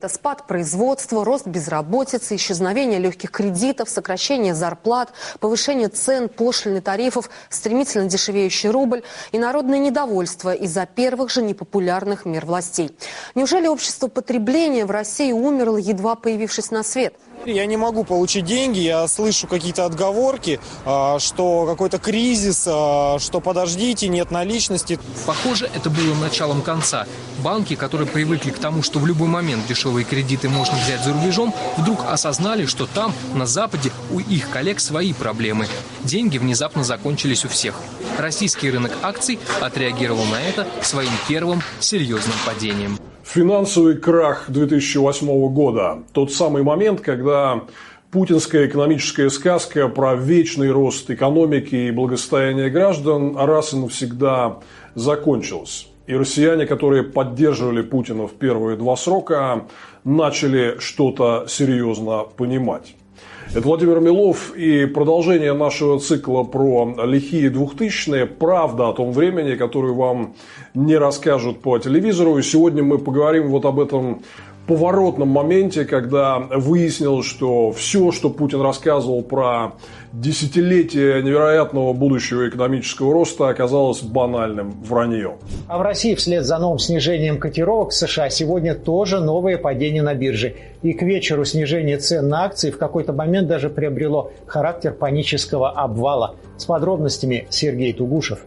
Это спад производства, рост безработицы, исчезновение легких кредитов, сокращение зарплат, повышение цен, пошлины, тарифов, стремительно дешевеющий рубль и народное недовольство из-за первых же непопулярных мер властей. Неужели общество потребления в России умерло, едва появившись на свет? Я не могу получить деньги, я слышу какие-то отговорки, а, что какой-то кризис, а, что подождите, нет наличности. Похоже, это было началом конца. Банки, которые привыкли к тому, что в любой момент дешевые кредиты можно взять за рубежом, вдруг осознали, что там, на Западе, у их коллег свои проблемы. Деньги внезапно закончились у всех. Российский рынок акций отреагировал на это своим первым серьезным падением. Финансовый крах 2008 года. Тот самый момент, когда путинская экономическая сказка про вечный рост экономики и благосостояние граждан раз и навсегда закончилась. И россияне, которые поддерживали Путина в первые два срока, начали что-то серьезно понимать. Это Владимир Милов и продолжение нашего цикла про лихие двухтысячные. Правда о том времени, которую вам не расскажут по телевизору. И сегодня мы поговорим вот об этом поворотном моменте, когда выяснилось, что все, что Путин рассказывал про десятилетие невероятного будущего экономического роста, оказалось банальным враньем. А в России вслед за новым снижением котировок США сегодня тоже новое падение на бирже. И к вечеру снижение цен на акции в какой-то момент даже приобрело характер панического обвала. С подробностями Сергей Тугушев.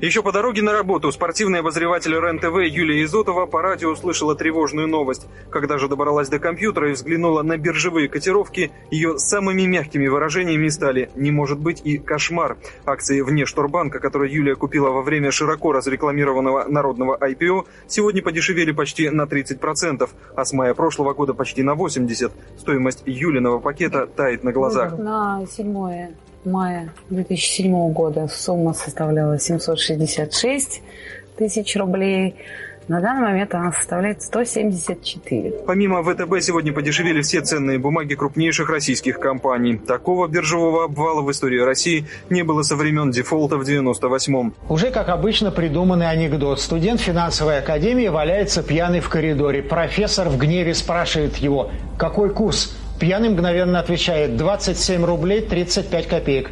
Еще по дороге на работу спортивный обозреватель РЕН-ТВ Юлия Изотова по радио услышала тревожную новость. Когда же добралась до компьютера и взглянула на биржевые котировки, ее самыми мягкими выражениями стали «не может быть» и «кошмар». Акции вне Шторбанка, которые Юлия купила во время широко разрекламированного народного IPO, сегодня подешевели почти на 30%, а с мая прошлого года почти на 80%. Стоимость Юлиного пакета тает на глазах. На седьмое мая 2007 года сумма составляла 766 тысяч рублей. На данный момент она составляет 174. Помимо ВТБ сегодня подешевели все ценные бумаги крупнейших российских компаний. Такого биржевого обвала в истории России не было со времен дефолта в 98-м. Уже как обычно придуманный анекдот. Студент финансовой академии валяется пьяный в коридоре. Профессор в гневе спрашивает его, какой курс? Пьяный мгновенно отвечает 27 рублей 35 копеек.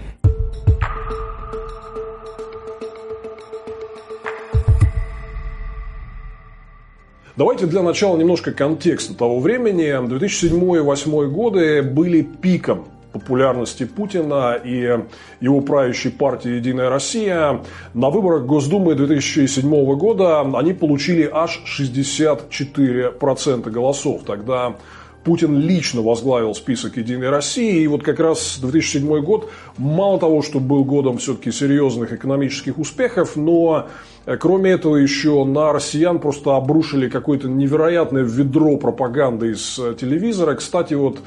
Давайте для начала немножко контекста того времени. 2007 и 2008 годы были пиком популярности Путина и его правящей партии «Единая Россия». На выборах Госдумы 2007 года они получили аж 64% голосов. Тогда Путин лично возглавил список «Единой России». И вот как раз 2007 год, мало того, что был годом все-таки серьезных экономических успехов, но э, кроме этого еще на россиян просто обрушили какое-то невероятное ведро пропаганды из э, телевизора. Кстати, вот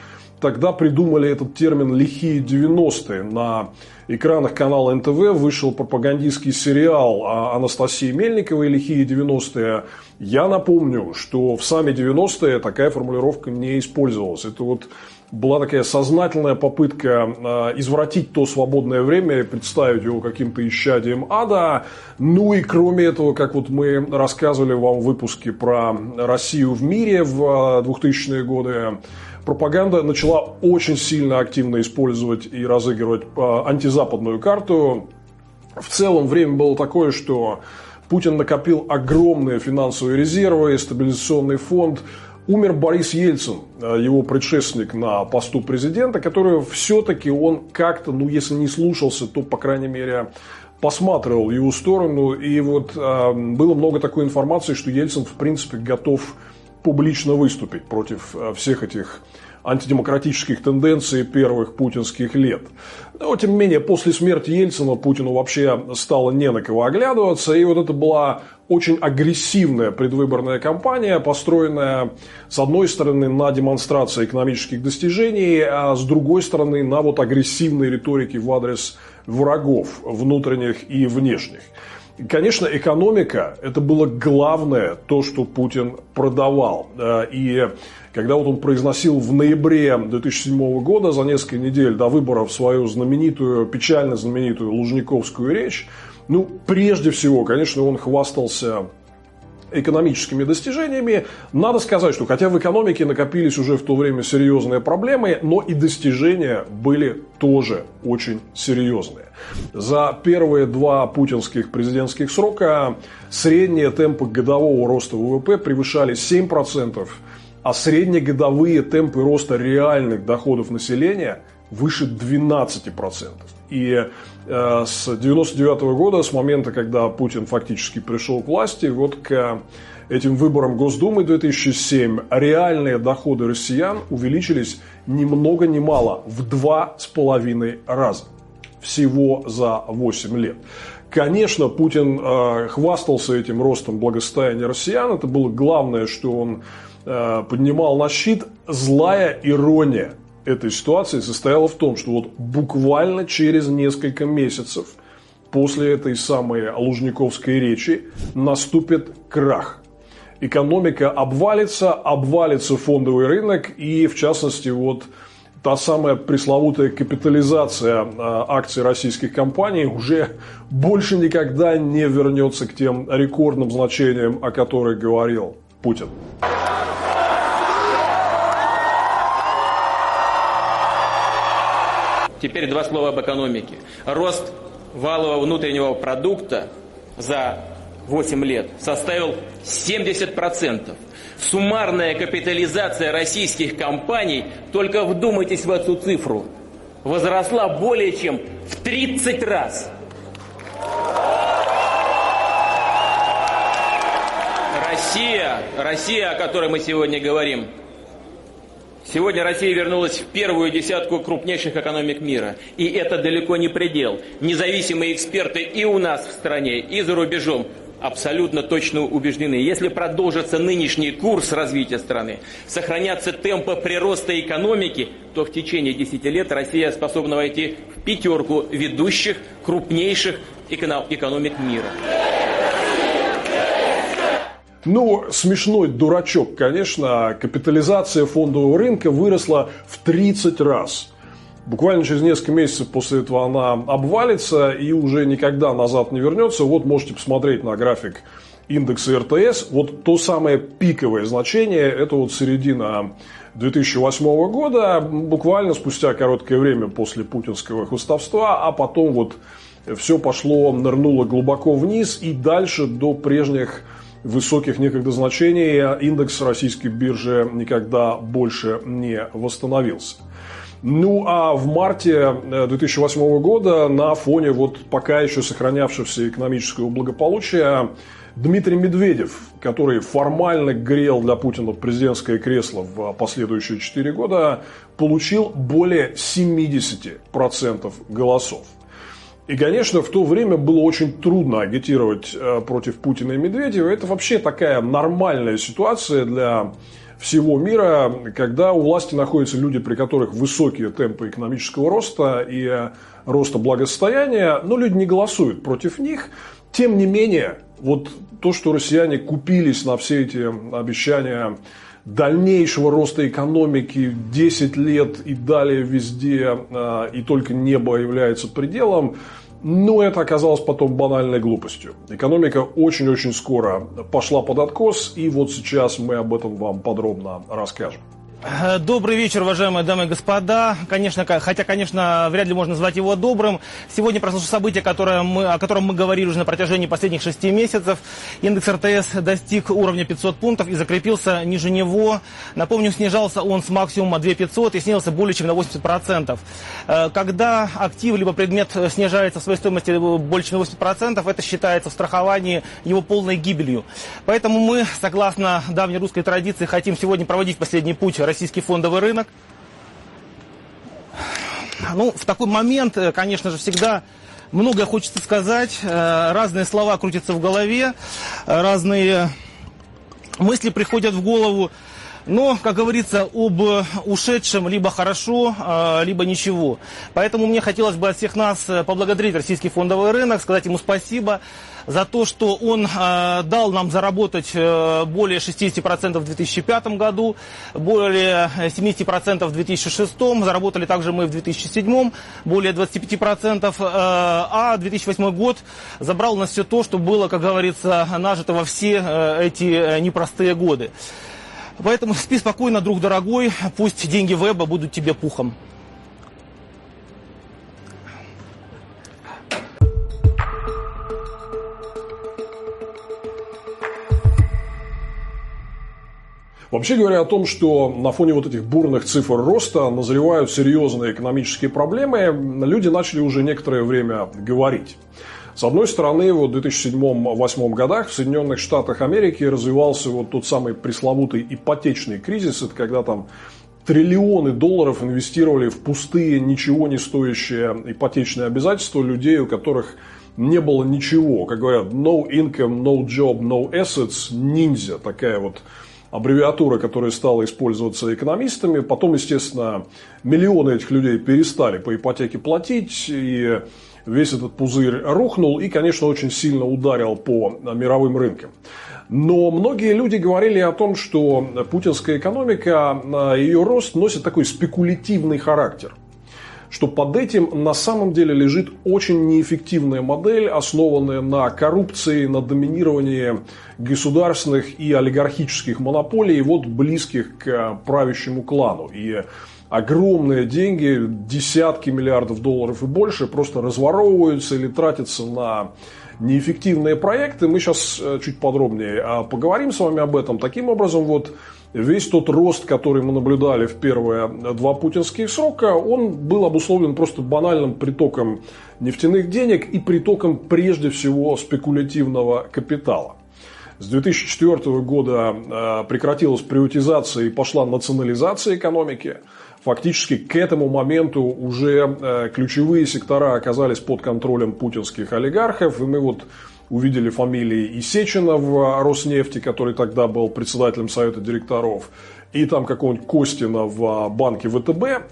тогда придумали этот термин «лихие 90-е». На экранах канала НТВ вышел пропагандистский сериал Анастасии Мельниковой «Лихие 90-е». Я напомню, что в сами 90-е такая формулировка не использовалась. Это вот была такая сознательная попытка а, извратить то свободное время и представить его каким-то исчадием ада. Ну и кроме этого, как вот мы рассказывали вам в выпуске про Россию в мире в 2000-е годы, пропаганда начала очень сильно активно использовать и разыгрывать а, антизападную карту. В целом время было такое, что Путин накопил огромные финансовые резервы, стабилизационный фонд. Умер Борис Ельцин, а, его предшественник на посту президента, который все-таки он как-то, ну если не слушался, то, по крайней мере, посматривал его сторону. И вот э, было много такой информации, что Ельцин, в принципе, готов публично выступить против э, всех этих антидемократических тенденций первых путинских лет. Но, тем не менее, после смерти Ельцина Путину вообще стало не на кого оглядываться. И вот это была очень агрессивная предвыборная кампания, построенная, с одной стороны, на демонстрации экономических достижений, а с другой стороны, на вот агрессивной риторике в адрес врагов внутренних и внешних. Конечно, экономика – это было главное, то, что Путин продавал. Э, и когда вот он произносил в ноябре 2007 года, за несколько недель до выборов, свою знаменитую, печально знаменитую Лужниковскую речь, Ну, прежде всего, конечно, он хвастался экономическими достижениями. Надо сказать, что хотя в экономике накопились уже в то время серьезные проблемы, но и достижения были тоже очень серьезные. За первые два путинских президентских срока средние темпы годового роста ВВП превышали 7%, а среднегодовые темпы роста реальных доходов населения выше 12%. И э, с 1999 года, с момента, когда Путин фактически пришел к власти, вот к этим выборам Госдумы 2007 реальные доходы россиян увеличились ни много ни мало в два с половиной раза. Всего за 8 лет. Конечно, Путин э, хвастался этим ростом благосостояния россиян. Это было главное, что он э, поднимал на щит. Злая ирония этой ситуации состояла в том, что вот буквально через несколько месяцев после этой самой Лужниковской речи наступит крах. Экономика обвалится, обвалится фондовый рынок и, в частности, вот та самая пресловутая капитализация а, акций российских компаний уже больше никогда не вернется к тем рекордным значениям, о которых говорил Путин. Теперь два слова об экономике. Рост валового внутреннего продукта за 8 лет составил 70%. Суммарная капитализация российских компаний, только вдумайтесь в эту цифру, возросла более чем в 30 раз. Россия, Россия, о которой мы сегодня говорим, Сегодня Россия вернулась в первую десятку крупнейших экономик мира. И это далеко не предел. Независимые эксперты и у нас в стране, и за рубежом абсолютно точно убеждены, если продолжится нынешний курс развития страны, сохранятся темпы прироста экономики, то в течение 10 лет Россия способна войти в пятерку ведущих крупнейших экономик мира. Ну, смешной дурачок, конечно. Капитализация фондового рынка выросла в 30 раз. Буквально через несколько месяцев после этого она обвалится и уже никогда назад не вернется. Вот можете посмотреть на график индекса РТС. Вот то самое пиковое значение, это вот середина 2008 года, буквально спустя короткое время после путинского хвостовства, а потом вот все пошло, нырнуло глубоко вниз и дальше до прежних высоких некогда значений индекс российской биржи никогда больше не восстановился. Ну а в марте 2008 э, года на фоне вот пока еще сохранявшегося экономического благополучия Дмитрий Медведев, который формально грел для Путина президентское кресло в последующие 4 года, получил более 70% голосов. И, конечно, в то время было очень трудно агитировать э, против Путина и Медведева. Это вообще такая нормальная ситуация для всего мира, когда у власти находятся люди, при которых высокие темпы экономического роста и э, роста благосостояния, но люди не голосуют против них. Тем не менее, вот то, что россияне купились на все эти обещания дальнейшего роста экономики 10 лет и далее везде, а, и только небо является пределом, но это оказалось потом банальной глупостью. Экономика очень-очень скоро пошла под откос, и вот сейчас мы об этом вам подробно расскажем. Э, добрый вечер, уважаемые дамы и господа. Конечно, хотя, конечно, вряд ли можно назвать его добрым. Сегодня произошло событие, которое мы, о котором мы говорили уже на протяжении последних шести месяцев. Индекс РТС достиг уровня 500 пунктов и закрепился ниже него. Напомню, снижался он с максимума 2500 и снизился более чем на 80%. Э, когда актив либо предмет снижается в своей стоимости больше чем на 80%, это считается в страховании его полной гибелью. Поэтому мы, согласно давней русской традиции, хотим сегодня проводить последний путь российский фондовый рынок. Ну, в такой момент, э, конечно же, всегда многое хочется сказать, э, разные слова крутятся в голове, разные мысли приходят в голову. Но, как говорится, об ушедшем либо хорошо, э, либо ничего. Поэтому мне хотелось бы от всех нас поблагодарить российский фондовый рынок, сказать ему спасибо за то, что он э, дал нам заработать э, более 60% в 2005 году, более 70% в 2006, заработали также мы в 2007, более 25%, э, а 2008 год забрал у нас все то, что было, как говорится, нажито во все э, эти э, непростые годы. Поэтому спи спокойно, друг дорогой, пусть деньги веба будут тебе пухом. Вообще говоря о том, что на фоне вот этих бурных цифр роста назревают серьезные экономические проблемы, люди начали уже некоторое время говорить. С одной стороны, вот в 2007-2008 годах в Соединенных Штатах Америки развивался вот тот самый пресловутый ипотечный кризис. Это когда там триллионы долларов инвестировали в пустые, ничего не стоящие ипотечные обязательства людей, у которых не было ничего. Как говорят, no income, no job, no assets, ниндзя. Такая вот аббревиатура, которая стала использоваться экономистами. Потом, естественно, миллионы этих людей перестали по ипотеке платить, и весь этот пузырь рухнул и, конечно, очень сильно ударил по мировым рынкам. Но многие люди говорили о том, что путинская экономика, ее рост носит такой спекулятивный характер – что под этим на самом деле лежит очень неэффективная модель, основанная на коррупции, на доминировании государственных и олигархических монополий, вот близких к правящему клану. И огромные деньги, десятки миллиардов долларов и больше, просто разворовываются или тратятся на неэффективные проекты. Мы сейчас э, чуть подробнее а, поговорим с вами об этом. Таким образом, вот весь тот рост, который мы наблюдали в первые два путинских срока, он был обусловлен просто банальным притоком нефтяных денег и притоком прежде всего спекулятивного капитала. С 2004 года э, прекратилась приватизация и пошла национализация экономики. Фактически к этому моменту уже э, ключевые сектора оказались под контролем путинских олигархов. И мы вот увидели фамилии Исечина в Роснефти, который тогда был председателем совета директоров, и там какого-нибудь Костина в банке ВТБ.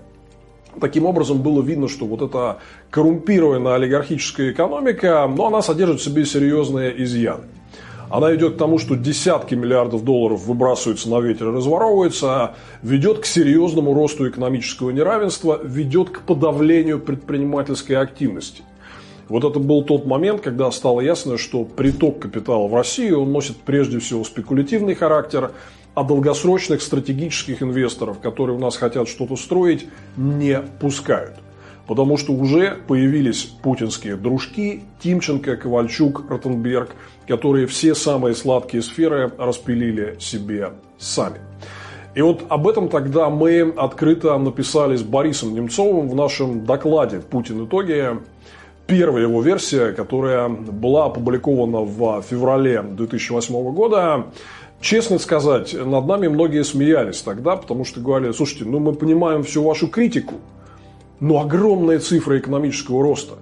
Таким образом, было видно, что вот эта коррумпированная олигархическая экономика, но она содержит в себе серьезные изъяны. Она идет к тому, что десятки миллиардов долларов выбрасываются на ветер и разворовываются, ведет к серьезному росту экономического неравенства, ведет к подавлению предпринимательской активности. Вот это был тот момент, когда стало ясно, что приток капитала в Россию он носит прежде всего спекулятивный характер, а долгосрочных стратегических инвесторов, которые у нас хотят что-то строить, не пускают. Потому что уже появились путинские дружки Тимченко, Ковальчук, Ротенберг, которые все самые сладкие сферы распилили себе сами. И вот об этом тогда мы открыто написали с Борисом Немцовым в нашем докладе «Путин. Итоги» первая его версия, которая была опубликована в феврале 2008 года. Честно сказать, над нами многие смеялись тогда, потому что говорили, слушайте, ну мы понимаем всю вашу критику, но огромная цифра экономического роста.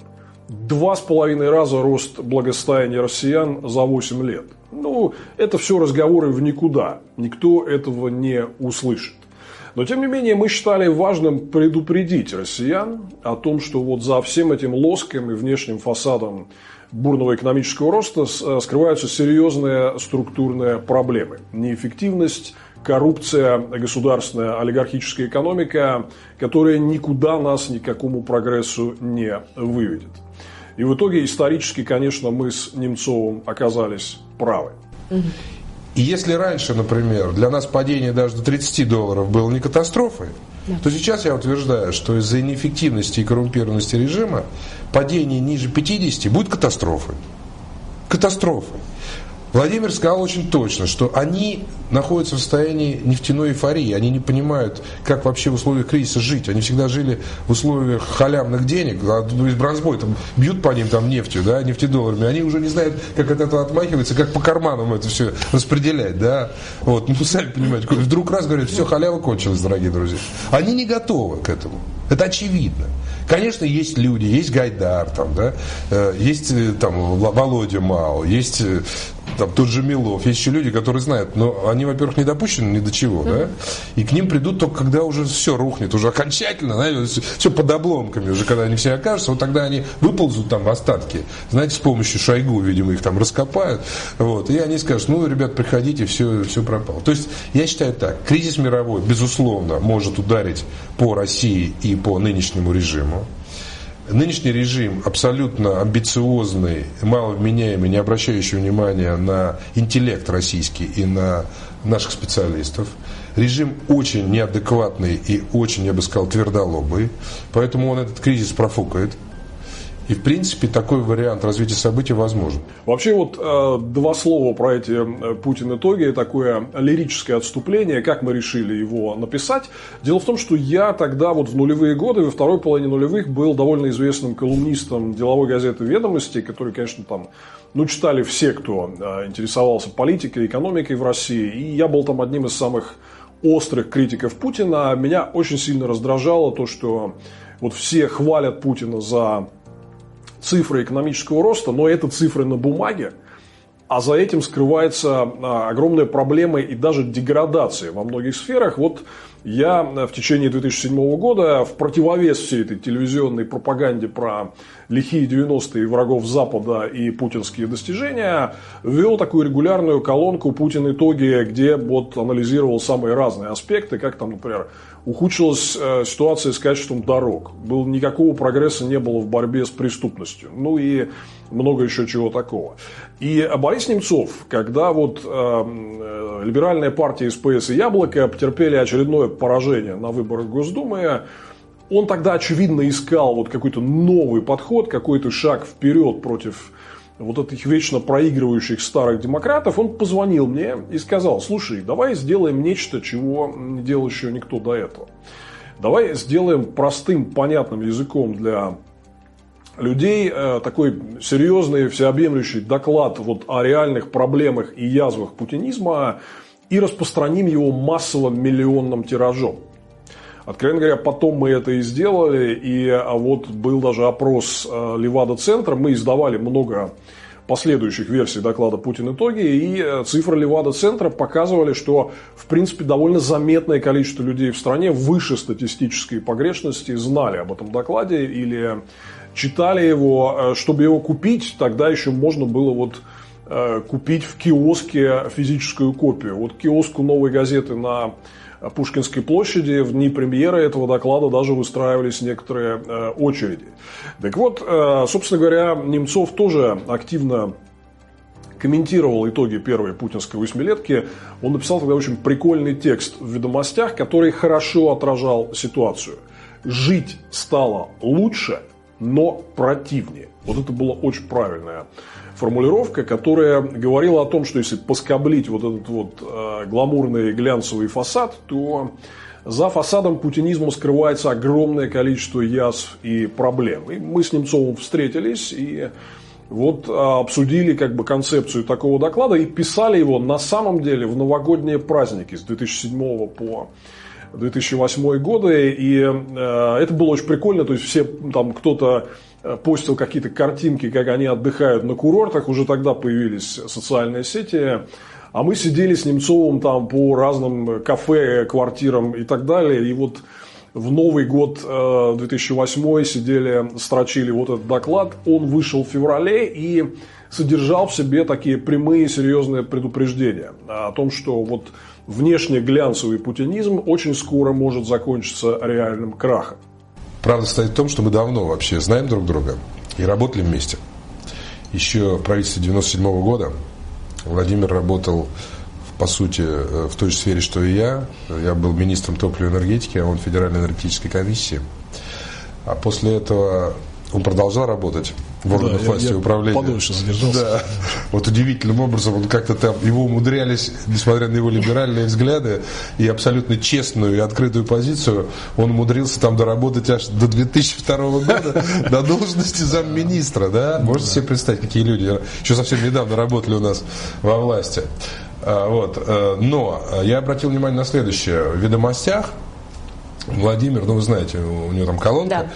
Два с половиной раза рост благосостояния россиян за 8 лет. Ну, это все разговоры в никуда. Никто этого не услышит. Но, тем не менее, мы считали важным предупредить россиян о том, что вот за всем этим лоском и внешним фасадом бурного экономического роста э, скрываются серьезные структурные проблемы. Неэффективность, коррупция, государственная олигархическая экономика, которая никуда нас никакому прогрессу не выведет. И в итоге исторически, конечно, мы с Немцовым оказались правы. И если раньше, например, для нас падение даже до 30 долларов было не катастрофой, да. то сейчас я утверждаю, что из-за неэффективности и коррумпированности режима падение ниже 50 будет катастрофой. Катастрофой. Владимир сказал очень точно, что они находятся в состоянии нефтяной эйфории. Они не понимают, как вообще в условиях кризиса жить. Они всегда жили в условиях халявных денег. А, ну, из бронзбой там бьют по ним там нефтью, да, нефтедолларами. Они уже не знают, как от этого отмахиваться, как по карманам это все распределять, да. Вот, ну, сами понимаете, вдруг раз говорят, все, халява кончилась, дорогие друзья. Они не готовы к этому. Это очевидно. Конечно, есть люди, есть Гайдар, там, да, э, есть э, там Володя Мау, есть э, там тот же Милов, есть еще люди, которые знают, но они, во-первых, не допущены ни до чего, да, и к ним придут только когда уже все рухнет, уже окончательно, знаете, все под обломками, уже когда они все окажутся, вот тогда они выползут там в остатки, знаете, с помощью Шойгу, видимо, их там раскопают, вот, и они скажут, ну, ребят, приходите, все, все пропало. То есть, я считаю так, кризис мировой, безусловно, может ударить по России и по нынешнему режиму, Нынешний режим абсолютно амбициозный, маловменяемый, не обращающий внимания на интеллект российский и на наших специалистов. Режим очень неадекватный и очень, я бы сказал, твердолобый. Поэтому он этот кризис профукает. И, в принципе, такой вариант развития событий возможен. Вообще, вот э, два слова про эти э, Путин-итоги, такое лирическое отступление, как мы решили его написать. Дело в том, что я тогда, вот в нулевые годы, во второй половине нулевых, был довольно известным колумнистом деловой газеты «Ведомости», который, конечно, там ну, читали все, кто э, интересовался политикой, экономикой в России. И я был там одним из самых острых критиков Путина. Меня очень сильно раздражало то, что вот все хвалят Путина за цифры экономического роста, но это цифры на бумаге, а за этим скрывается а, огромная проблема и даже деградация во многих сферах. Вот я в течение 2007 года в противовес всей этой телевизионной пропаганде про лихие 90-е врагов Запада и путинские достижения ввел такую регулярную колонку «Путин итоги», где вот анализировал самые разные аспекты, как там, например, ухудшилась э, ситуация с качеством дорог. Был, никакого прогресса не было в борьбе с преступностью. Ну и много еще чего такого. И Борис Немцов, когда вот э, э либеральная партия СПС и Яблоко потерпели очередное поражение на выборах Госдумы, он тогда, очевидно, искал вот какой-то новый подход, какой-то шаг вперед против вот этих вечно проигрывающих старых демократов, он позвонил мне и сказал, слушай, давай сделаем нечто, чего не делал еще никто до этого. Давай сделаем простым, понятным языком для людей э, такой серьезный, всеобъемлющий доклад вот о реальных проблемах и язвах путинизма и распространим его массовым миллионным тиражом. Откровенно говоря, потом мы это и сделали, и а вот был даже опрос э, Левада-центра, мы издавали много последующих версий доклада «Путин итоги», и э, цифры Левада-центра показывали, что, в принципе, довольно заметное количество людей в стране выше статистической погрешности знали об этом докладе или читали его. Э, чтобы его купить, тогда еще можно было вот купить в киоске физическую копию. Вот киоску «Новой газеты» на Пушкинской площади в дни премьеры этого доклада даже выстраивались некоторые э, очереди. Так вот, э, собственно говоря, Немцов тоже активно комментировал итоги первой путинской восьмилетки, он написал тогда очень прикольный текст в «Ведомостях», который хорошо отражал ситуацию. «Жить стало лучше, но противнее». Вот это было очень правильное формулировка, которая говорила о том, что если поскоблить вот этот вот э, гламурный глянцевый фасад, то за фасадом путинизма скрывается огромное количество язв и проблем. И мы с Немцовым встретились и вот э, обсудили как бы концепцию такого доклада и писали его на самом деле в новогодние праздники с 2007 по 2008 годы. И э, это было очень прикольно. То есть все там кто-то постил какие-то картинки, как они отдыхают на курортах, уже тогда появились социальные сети. А мы сидели с Немцовым там по разным кафе, квартирам и так далее. И вот в Новый год 2008 э, сидели, строчили вот этот доклад. Он вышел в феврале и содержал в себе такие прямые серьезные предупреждения о том, что вот внешне глянцевый путинизм очень скоро может закончиться реальным крахом. Правда стоит в том, что мы давно вообще знаем друг друга и работали вместе. Еще в правительстве 97 -го года Владимир работал, по сути, э, в той же сфере, что и я. Я был министром топливной энергетики, а он Федеральной энергетической комиссии. А после этого он продолжал работать в органах да, власти я, и управления. Подольше задержался. Да. Вот удивительным образом он как-то там, его умудрялись, несмотря на его либеральные взгляды и абсолютно честную и открытую позицию, он умудрился там доработать аж до 2002 года до должности замминистра, да? Можете себе представить, какие люди еще совсем недавно работали у нас во власти. А, вот. Э, но я обратил внимание на следующее. В ведомостях Владимир, ну вы знаете, у него там колонка. Да.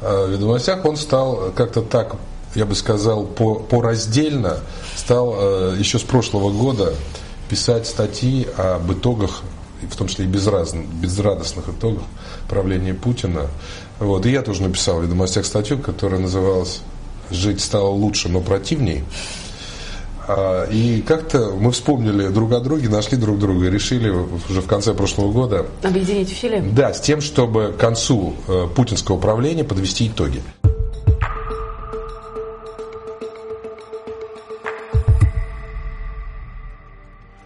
В ведомостях он стал как-то так я бы сказал, по, по раздельно стал э, еще с прошлого года писать статьи об итогах, в том числе и безраз, безрадостных итогах правления Путина. Вот. И я тоже написал в «Ведомостях» статью, которая называлась «Жить стало лучше, но противней». А, и как-то мы вспомнили друг о друге, нашли друг друга и решили уже в конце прошлого года... Объединить усилия? Да, с тем, чтобы к концу э, путинского правления подвести итоги.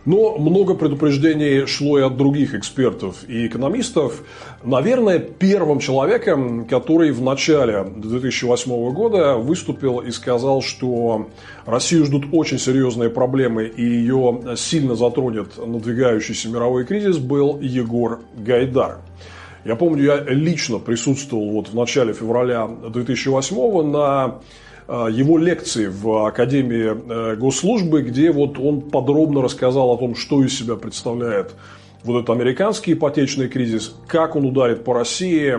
Но много предупреждений шло и от других экспертов и экономистов. Наверное, первым человеком, который в начале 2008 года выступил и сказал, что Россию ждут очень серьезные проблемы и ее сильно затронет надвигающийся мировой кризис, был Егор Гайдар. Я помню, я лично присутствовал вот в начале февраля 2008 на его лекции в Академии э, госслужбы, где вот он подробно рассказал о том, что из себя представляет вот этот американский ипотечный кризис, как он ударит по России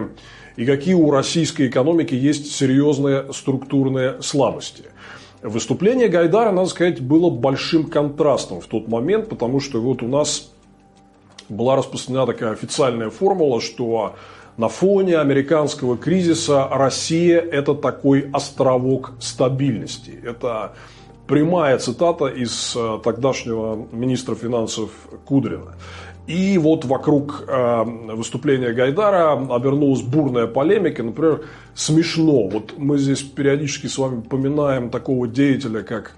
и какие у российской экономики есть серьезные структурные слабости. Выступление Гайдара, надо сказать, было большим контрастом в тот момент, потому что вот у нас была распространена такая официальная формула, что на фоне американского кризиса Россия – это такой островок стабильности. Это прямая цитата из э, тогдашнего министра финансов Кудрина. И вот вокруг э, выступления Гайдара обернулась бурная полемика. Например, смешно. Вот мы здесь периодически с вами поминаем такого деятеля, как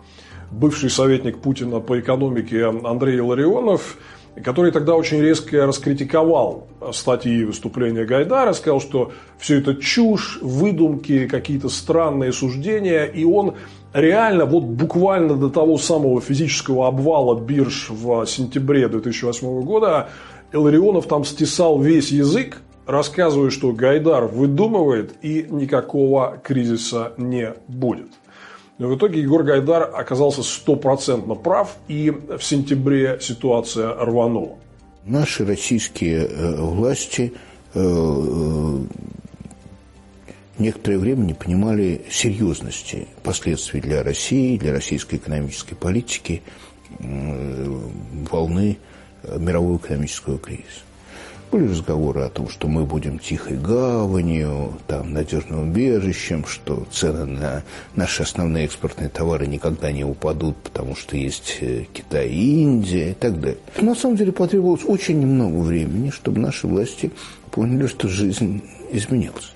бывший советник Путина по экономике Андрей Ларионов – который тогда очень резко раскритиковал статьи и выступления Гайдара, сказал, что все это чушь, выдумки, какие-то странные суждения, и он реально вот буквально до того самого физического обвала бирж в сентябре 2008 года Иларионов там стесал весь язык, рассказывая, что Гайдар выдумывает и никакого кризиса не будет. Но в итоге Егор Гайдар оказался стопроцентно прав, и в сентябре ситуация рванула. Наши российские э, власти э, э, некоторое время не понимали серьезности последствий для России, для российской экономической политики волны мирового экономического кризиса. Были разговоры о том, что мы будем тихой гаванью, там, надежным убежищем, что цены на наши основные экспортные товары никогда не упадут, потому что есть э, Китай и Индия и так далее. На самом деле потребовалось очень немного времени, чтобы наши власти поняли, что жизнь изменилась.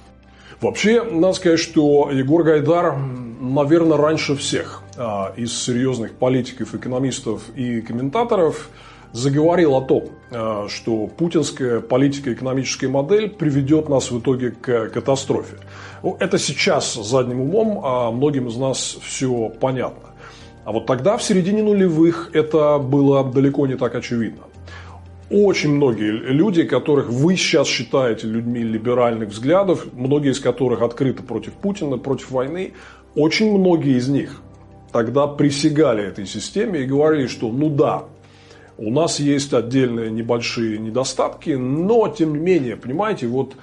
Вообще, надо сказать, что Егор Гайдар, наверное, раньше всех а, из серьезных политиков, экономистов и комментаторов – заговорил о том, э, что путинская политико-экономическая модель приведет нас в итоге к катастрофе. Ну, это сейчас задним умом, а многим из нас все понятно. А вот тогда, в середине нулевых, это было далеко не так очевидно. Очень многие люди, которых вы сейчас считаете людьми либеральных взглядов, многие из которых открыты против Путина, против войны, очень многие из них тогда присягали этой системе и говорили, что ну да, у нас есть отдельные небольшие недостатки, но тем не менее, понимаете, вот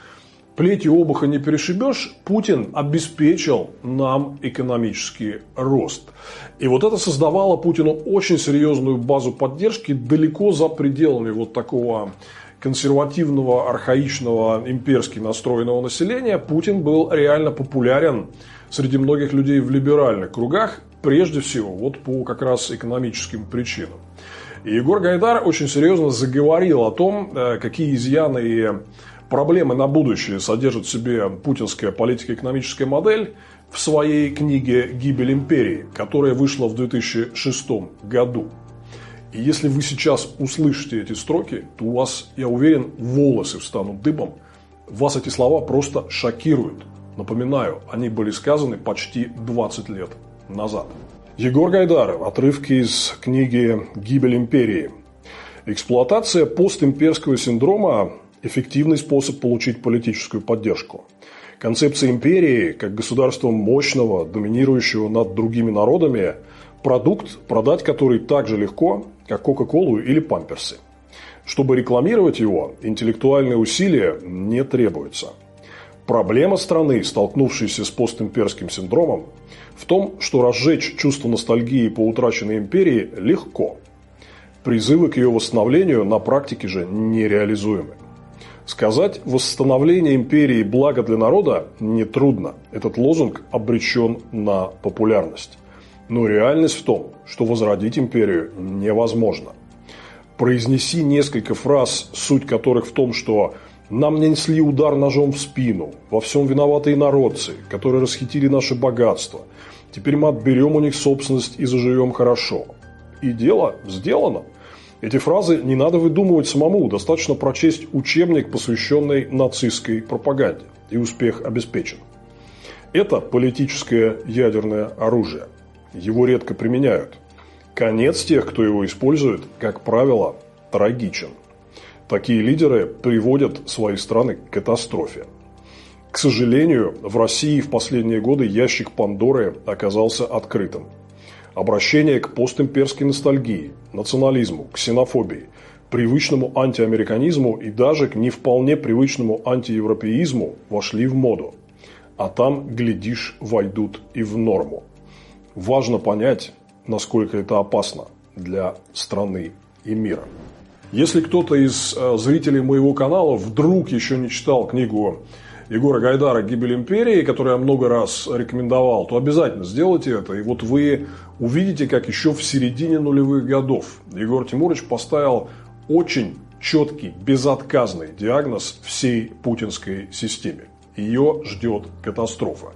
плетью обуха не перешибешь, Путин обеспечил нам экономический рост. И вот это создавало Путину очень серьезную базу поддержки далеко за пределами вот такого консервативного, архаичного, имперски настроенного населения. Путин был реально популярен среди многих людей в либеральных кругах, прежде всего вот по как раз экономическим причинам. И Егор Гайдар очень серьезно заговорил о том, э, какие изъяны и проблемы на будущее содержит в себе путинская политико-экономическая модель в своей книге «Гибель империи», которая вышла в 2006 году. И если вы сейчас услышите эти строки, то у вас, я уверен, волосы встанут дыбом. Вас эти слова просто шокируют. Напоминаю, они были сказаны почти 20 лет назад. Егор Гайдаров. Отрывки из книги «Гибель империи». Эксплуатация постимперского синдрома – эффективный способ получить политическую поддержку. Концепция империи, как государства мощного, доминирующего над другими народами, продукт, продать который так же легко, как Кока-Колу или Памперсы. Чтобы рекламировать его, интеллектуальные усилия не требуются. Проблема страны, столкнувшейся с постимперским синдромом, В том, что разжечь чувство ностальгии по утраченной империи легко. Призывы к ее восстановлению на практике же нереализуемы. Сказать «восстановление империи – благо для народа» нетрудно. Этот лозунг обречен на популярность. Но реальность в том, что возродить империю невозможно. Произнеси несколько фраз, суть которых в том, что нам нанесли удар ножом в спину, во всем виноваты инородцы, которые расхитили наше богатство. Теперь мы отберем у них собственность и заживем хорошо. И дело сделано. Эти фразы не надо выдумывать самому, достаточно прочесть учебник, посвященный нацистской пропаганде, и успех обеспечен. Это политическое ядерное оружие. Его редко применяют. Конец тех, кто его использует, как правило, трагичен. Такие лидеры приводят свои страны к катастрофе. К сожалению, в России в последние годы ящик Пандоры оказался открытым обращение к постимперской ностальгии, национализму, ксенофобии, привычному антиамериканизму и даже к не вполне привычному антиевропеизму вошли в моду. А там, глядишь, войдут и в норму. Важно понять, насколько это опасно для страны и мира. Если кто-то из э, зрителей моего канала вдруг еще не читал книгу Егора Гайдара «Гибель империи», который я много раз рекомендовал, то обязательно сделайте это. И вот вы увидите, как еще в середине нулевых годов Егор Тимурович поставил очень четкий, безотказный диагноз всей путинской системе. Ее ждет катастрофа.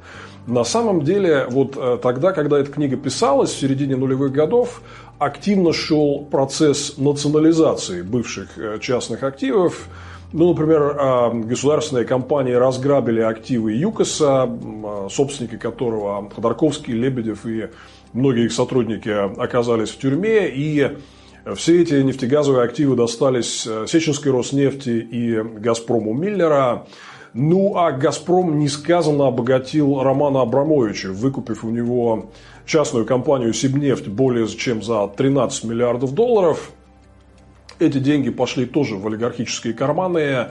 На самом деле, вот э, тогда, когда эта книга писалась, в середине нулевых годов, активно шел процесс национализации бывших э, частных активов, ну, например, а, государственные компании разграбили активы ЮКОСа, а, собственники которого Ходорковский, Лебедев и многие их сотрудники оказались в тюрьме. И все эти нефтегазовые активы достались э, Сеченской Роснефти и Газпрому Миллера. Ну, а «Газпром» несказанно обогатил Романа Абрамовича, выкупив у него частную компанию «Сибнефть» более чем за 13 миллиардов долларов – эти деньги пошли тоже в олигархические карманы.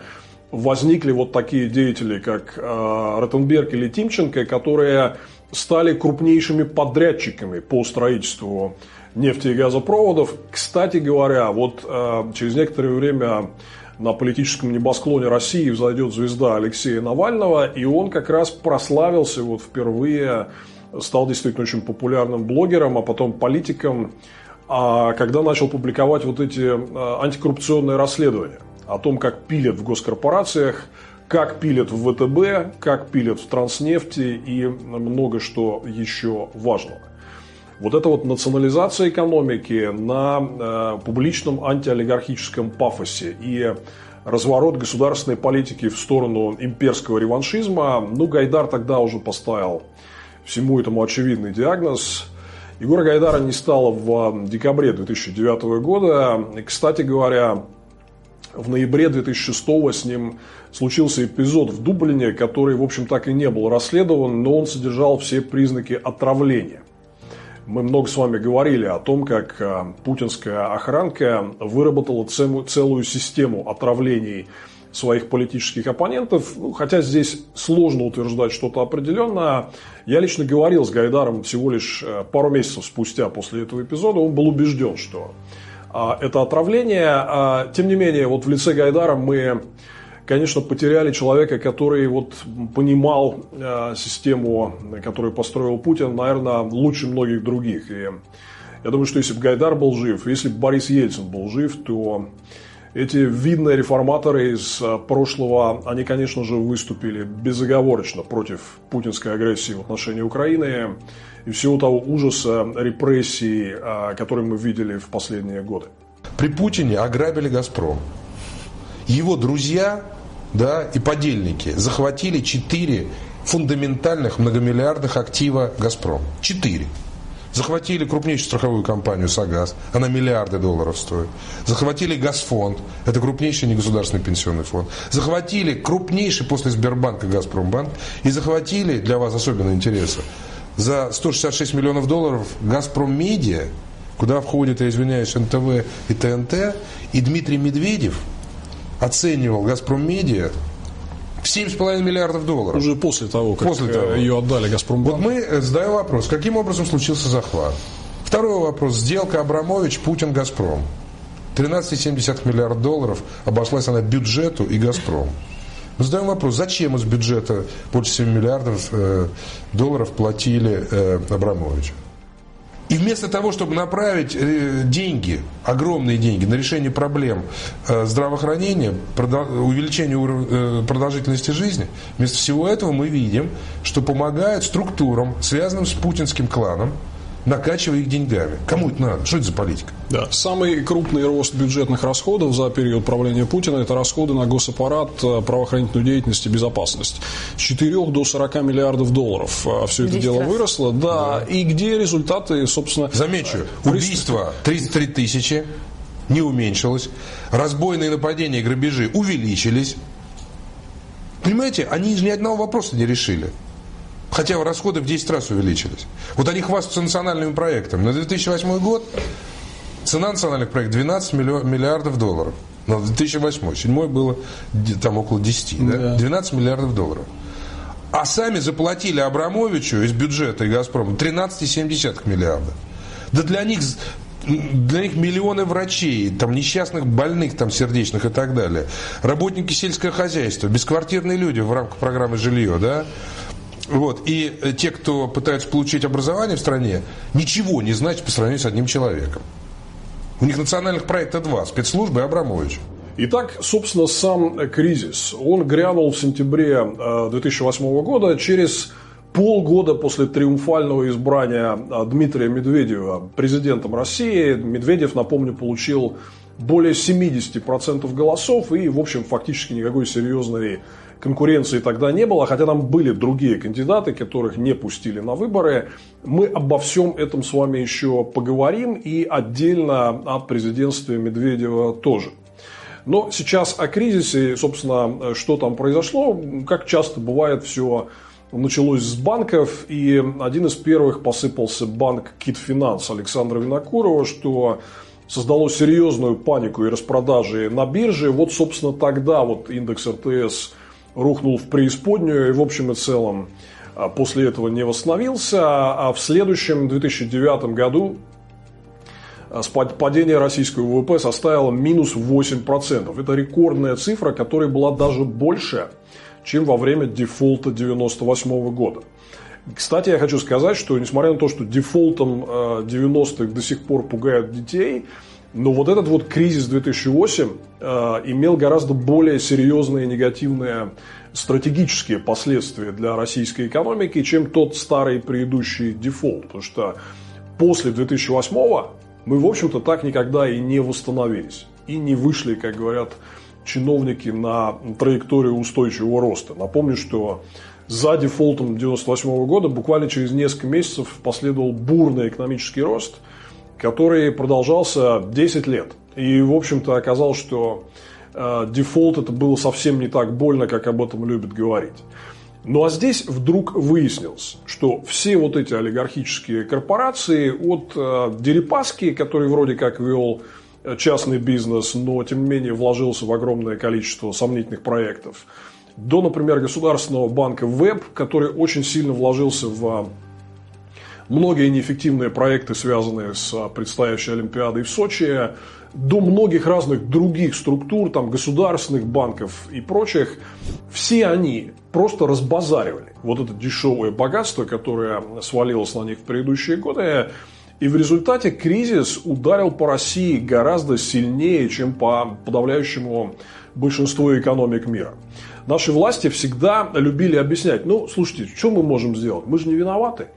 Возникли вот такие деятели, как э, Ротенберг или Тимченко, которые стали крупнейшими подрядчиками по строительству нефти и газопроводов. Кстати говоря, вот э, через некоторое время на политическом небосклоне России взойдет звезда Алексея Навального, и он как раз прославился вот впервые, стал действительно очень популярным блогером, а потом политиком а когда начал публиковать вот эти а, антикоррупционные расследования о том, как пилят в госкорпорациях, как пилят в ВТБ, как пилят в Транснефти и много что еще важного. Вот эта вот национализация экономики на э, публичном антиолигархическом пафосе и разворот государственной политики в сторону имперского реваншизма, ну, Гайдар тогда уже поставил всему этому очевидный диагноз – Егора Гайдара не стало в декабре 2009 года. И, кстати говоря, в ноябре 2006 с ним случился эпизод в Дублине, который, в общем, так и не был расследован, но он содержал все признаки отравления. Мы много с вами говорили о том, как а, путинская охранка выработала целую систему отравлений своих политических оппонентов. Ну, хотя здесь сложно утверждать что-то определенное. Я лично говорил с Гайдаром всего лишь э, пару месяцев спустя после этого эпизода. Он был убежден, что а, это отравление. А, тем не менее, вот в лице Гайдара мы, конечно, потеряли человека, который вот понимал а, систему, которую построил Путин, наверное, лучше многих других. И я думаю, что если бы Гайдар был жив, если бы Борис Ельцин был жив, то эти видные реформаторы из э, прошлого, они, конечно же, выступили безоговорочно против путинской агрессии в отношении Украины и всего того ужаса, репрессий, э, которые мы видели в последние годы. При Путине ограбили «Газпром». Его друзья да, и подельники захватили четыре фундаментальных многомиллиардных актива «Газпром». Четыре. Захватили крупнейшую страховую компанию «Сагаз», она миллиарды долларов стоит. Захватили «Газфонд», это крупнейший негосударственный пенсионный фонд. Захватили крупнейший после Сбербанка «Газпромбанк». И захватили, для вас особенно интересно, за 166 миллионов долларов «Газпром Медиа», куда входит, я извиняюсь, НТВ и ТНТ, и Дмитрий Медведев оценивал «Газпром Медиа» В 7,5 миллиардов долларов. Уже после того, как после того. ее отдали «Газпромбанку». Вот мы задаем вопрос, каким образом случился захват? Второй вопрос. Сделка Абрамович, Путин, Газпром. 13,7 миллиарда долларов обошлась она бюджету и Газпрому. Мы задаем вопрос, зачем из бюджета больше 7 миллиардов э, долларов платили э, Абрамовичу? И вместо того, чтобы направить э, деньги, огромные деньги, на решение проблем э, здравоохранения, увеличение э, продолжительности жизни, вместо всего этого мы видим, что помогают структурам, связанным с путинским кланом, накачивая их деньгами. Кому это надо? Что это за политика? Да. Самый крупный рост бюджетных расходов за период правления Путина – это расходы на госаппарат, э, правоохранительную деятельность и безопасность. С 4 до 40 миллиардов долларов э, все это дело раз. выросло. Да. да. И где результаты, собственно... Замечу, убийства 33 тысячи, не уменьшилось. Разбойные нападения и грабежи увеличились. Понимаете, они же ни одного вопроса не решили. Хотя расходы в 10 раз увеличились. Вот они хвастаются национальными проектами. На 2008 год цена национальных проектов 12 миллиардов долларов. На 2008. 2007 было там около 10. Да? 12 миллиардов долларов. А сами заплатили Абрамовичу из бюджета и Газпрома 13,7 миллиарда. Да для них для них миллионы врачей, там несчастных больных, там сердечных и так далее. Работники сельского хозяйства, бесквартирные люди в рамках программы жилье, да, вот. И э, те, кто пытаются получить образование в стране, ничего не значит по сравнению с одним человеком. У них национальных проектов два – спецслужбы и Абрамович. Итак, собственно, сам кризис. Он грянул в сентябре 2008 э, года через полгода после триумфального избрания э, Дмитрия Медведева президентом России. Медведев, напомню, получил более 70% голосов и, в общем, фактически никакой серьезной конкуренции тогда не было, хотя там были другие кандидаты, которых не пустили на выборы. Мы обо всем этом с вами еще поговорим и отдельно о президентстве Медведева тоже. Но сейчас о кризисе, собственно, что там произошло, как часто бывает, все началось с банков, и один из первых посыпался банк Китфинанс Александра Винокурова, что создало серьезную панику и распродажи на бирже. Вот, собственно, тогда вот индекс РТС рухнул в преисподнюю и в общем и целом а, после этого не восстановился. А в следующем 2009 году а, падение российского ВВП составило минус 8%. Это рекордная цифра, которая была даже больше, чем во время дефолта 1998 года. Кстати, я хочу сказать, что несмотря на то, что дефолтом 90-х до сих пор пугают детей, но вот этот вот кризис 2008 э, имел гораздо более серьезные негативные стратегические последствия для российской экономики, чем тот старый предыдущий дефолт. Потому что после 2008 мы, в общем-то, так никогда и не восстановились. И не вышли, как говорят чиновники, на траекторию устойчивого роста. Напомню, что за дефолтом 1998 года буквально через несколько месяцев последовал бурный экономический рост – который продолжался 10 лет. И, в общем-то, оказалось, что э, дефолт это было совсем не так больно, как об этом любят говорить. Ну а здесь вдруг выяснилось, что все вот эти олигархические корпорации от э, Дерипаски, который вроде как вел э, частный бизнес, но тем не менее вложился в огромное количество сомнительных проектов, до, например, Государственного банка ВЭБ, который очень сильно вложился в многие неэффективные проекты, связанные с а, предстоящей Олимпиадой в Сочи, до многих разных других структур, там, государственных банков и прочих, все они просто разбазаривали вот это дешевое богатство, которое свалилось на них в предыдущие годы. И в результате кризис ударил по России гораздо сильнее, чем по подавляющему большинству экономик мира. Наши власти всегда любили объяснять, ну, слушайте, что мы можем сделать? Мы же не виноваты.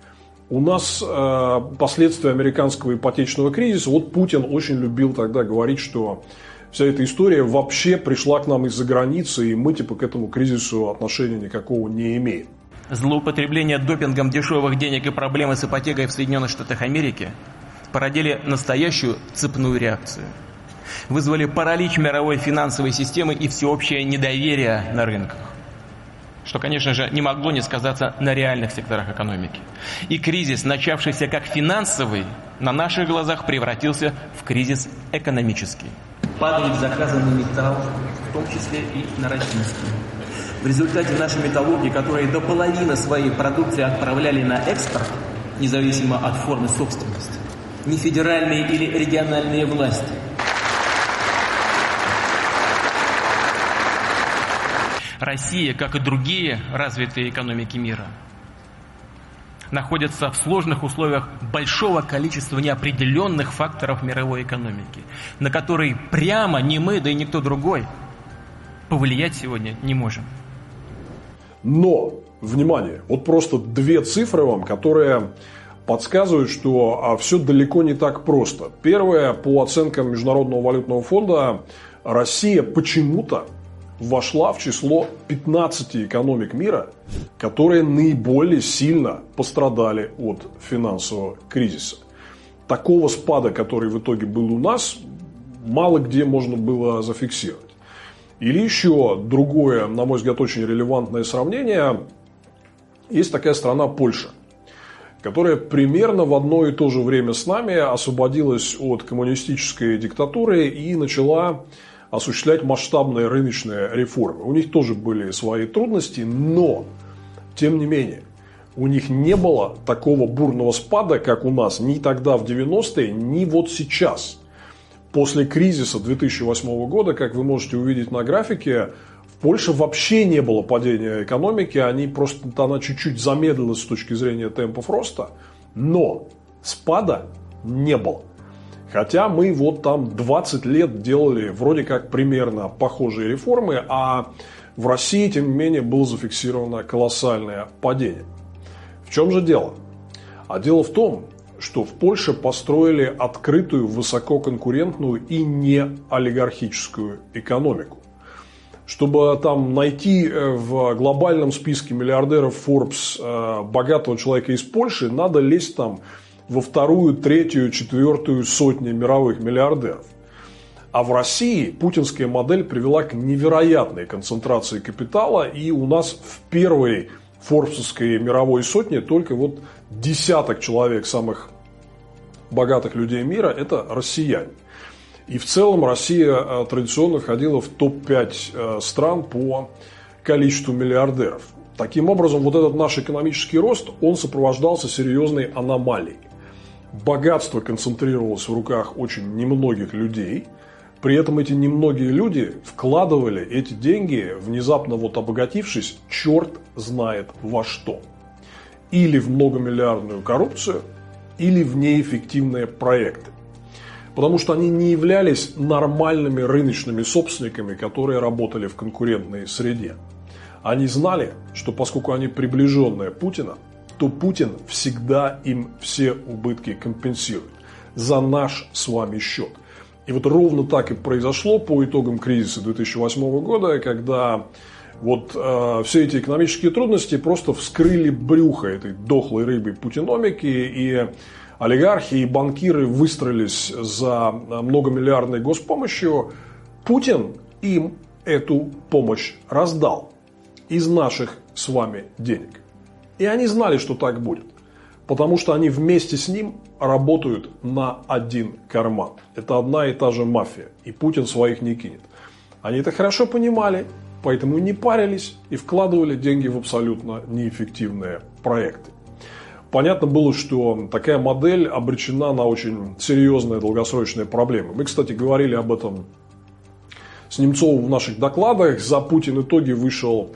У нас э, последствия американского ипотечного кризиса, вот Путин очень любил тогда говорить, что вся эта история вообще пришла к нам из-за границы, и мы типа к этому кризису отношения никакого не имеем. Злоупотребление допингом дешевых денег и проблемы с ипотекой в Соединенных Штатах Америки породили настоящую цепную реакцию. Вызвали паралич мировой финансовой системы и всеобщее недоверие на рынках что, конечно же, не могло не сказаться на реальных секторах экономики. И кризис, начавшийся как финансовый, на наших глазах превратился в кризис экономический. Падают заказы на металл, в том числе и на российский. В результате наши металлурги, которые до половины своей продукции отправляли на экспорт, независимо от формы собственности, не федеральные или региональные власти, Россия, как и другие развитые экономики мира, находится в сложных условиях большого количества неопределенных факторов мировой экономики, на которые прямо ни мы, да и никто другой повлиять сегодня не можем. Но, внимание, вот просто две цифры вам, которые подсказывают, что а, все далеко не так просто. Первое, по оценкам Международного валютного фонда, Россия почему-то вошла в число 15 экономик мира, которые наиболее сильно пострадали от финансового кризиса. Такого спада, который в итоге был у нас, мало где можно было зафиксировать. Или еще другое, на мой взгляд, очень релевантное сравнение. Есть такая страна Польша, которая примерно в одно и то же время с нами освободилась от коммунистической диктатуры и начала осуществлять масштабные рыночные реформы. У них тоже были свои трудности, но, тем не менее, у них не было такого бурного спада, как у нас, ни тогда в 90-е, ни вот сейчас. После кризиса 2008 года, как вы можете увидеть на графике, в Польше вообще не было падения экономики, они просто, она чуть-чуть замедлилась с точки зрения темпов роста, но спада не было. Хотя мы вот там 20 лет делали вроде как примерно похожие реформы, а в России, тем не менее, было зафиксировано колоссальное падение. В чем же дело? А дело в том, что в Польше построили открытую, высококонкурентную и не олигархическую экономику. Чтобы там найти э, в глобальном списке миллиардеров Forbes э, богатого человека из Польши, надо лезть там во вторую, третью, четвертую сотни мировых миллиардеров. А в России путинская модель привела к невероятной концентрации капитала, и у нас в первой форбсовской мировой сотне только вот десяток человек самых богатых людей мира – это россияне. И в целом Россия э, традиционно входила в топ-5 э, стран по количеству миллиардеров. Таким образом, вот этот наш экономический рост, он сопровождался серьезной аномалией богатство концентрировалось в руках очень немногих людей. При этом эти немногие люди вкладывали эти деньги, внезапно вот обогатившись, черт знает во что. Или в многомиллиардную коррупцию, или в неэффективные проекты. Потому что они не являлись нормальными рыночными собственниками, которые работали в конкурентной среде. Они знали, что поскольку они приближенные Путина, то Путин всегда им все убытки компенсирует за наш с вами счет. И вот ровно так и произошло по итогам кризиса 2008 года, когда вот э, все эти экономические трудности просто вскрыли брюхо этой дохлой рыбы путиномики, и олигархи и банкиры выстроились за многомиллиардной госпомощью. Путин им эту помощь раздал из наших с вами денег. И они знали, что так будет. Потому что они вместе с ним работают на один карман. Это одна и та же мафия. И Путин своих не кинет. Они это хорошо понимали, поэтому не парились и вкладывали деньги в абсолютно неэффективные проекты. Понятно было, что такая модель обречена на очень серьезные долгосрочные проблемы. Мы, кстати, говорили об этом с Немцовым в наших докладах. За Путин итоги вышел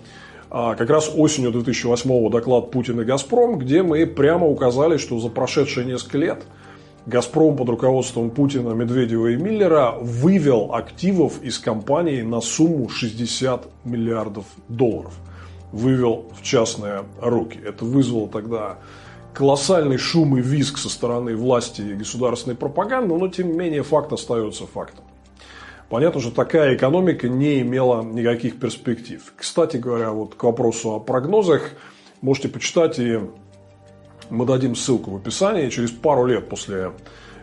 как раз осенью 2008 доклад Путин и «Газпром», где мы прямо указали, что за прошедшие несколько лет «Газпром» под руководством Путина, Медведева и Миллера вывел активов из компании на сумму 60 миллиардов долларов. Вывел в частные руки. Это вызвало тогда колоссальный шум и визг со стороны власти и государственной пропаганды, но тем не менее факт остается фактом. Понятно, что такая экономика не имела никаких перспектив. Кстати говоря, вот к вопросу о прогнозах, можете почитать, и мы дадим ссылку в описании. Через пару лет после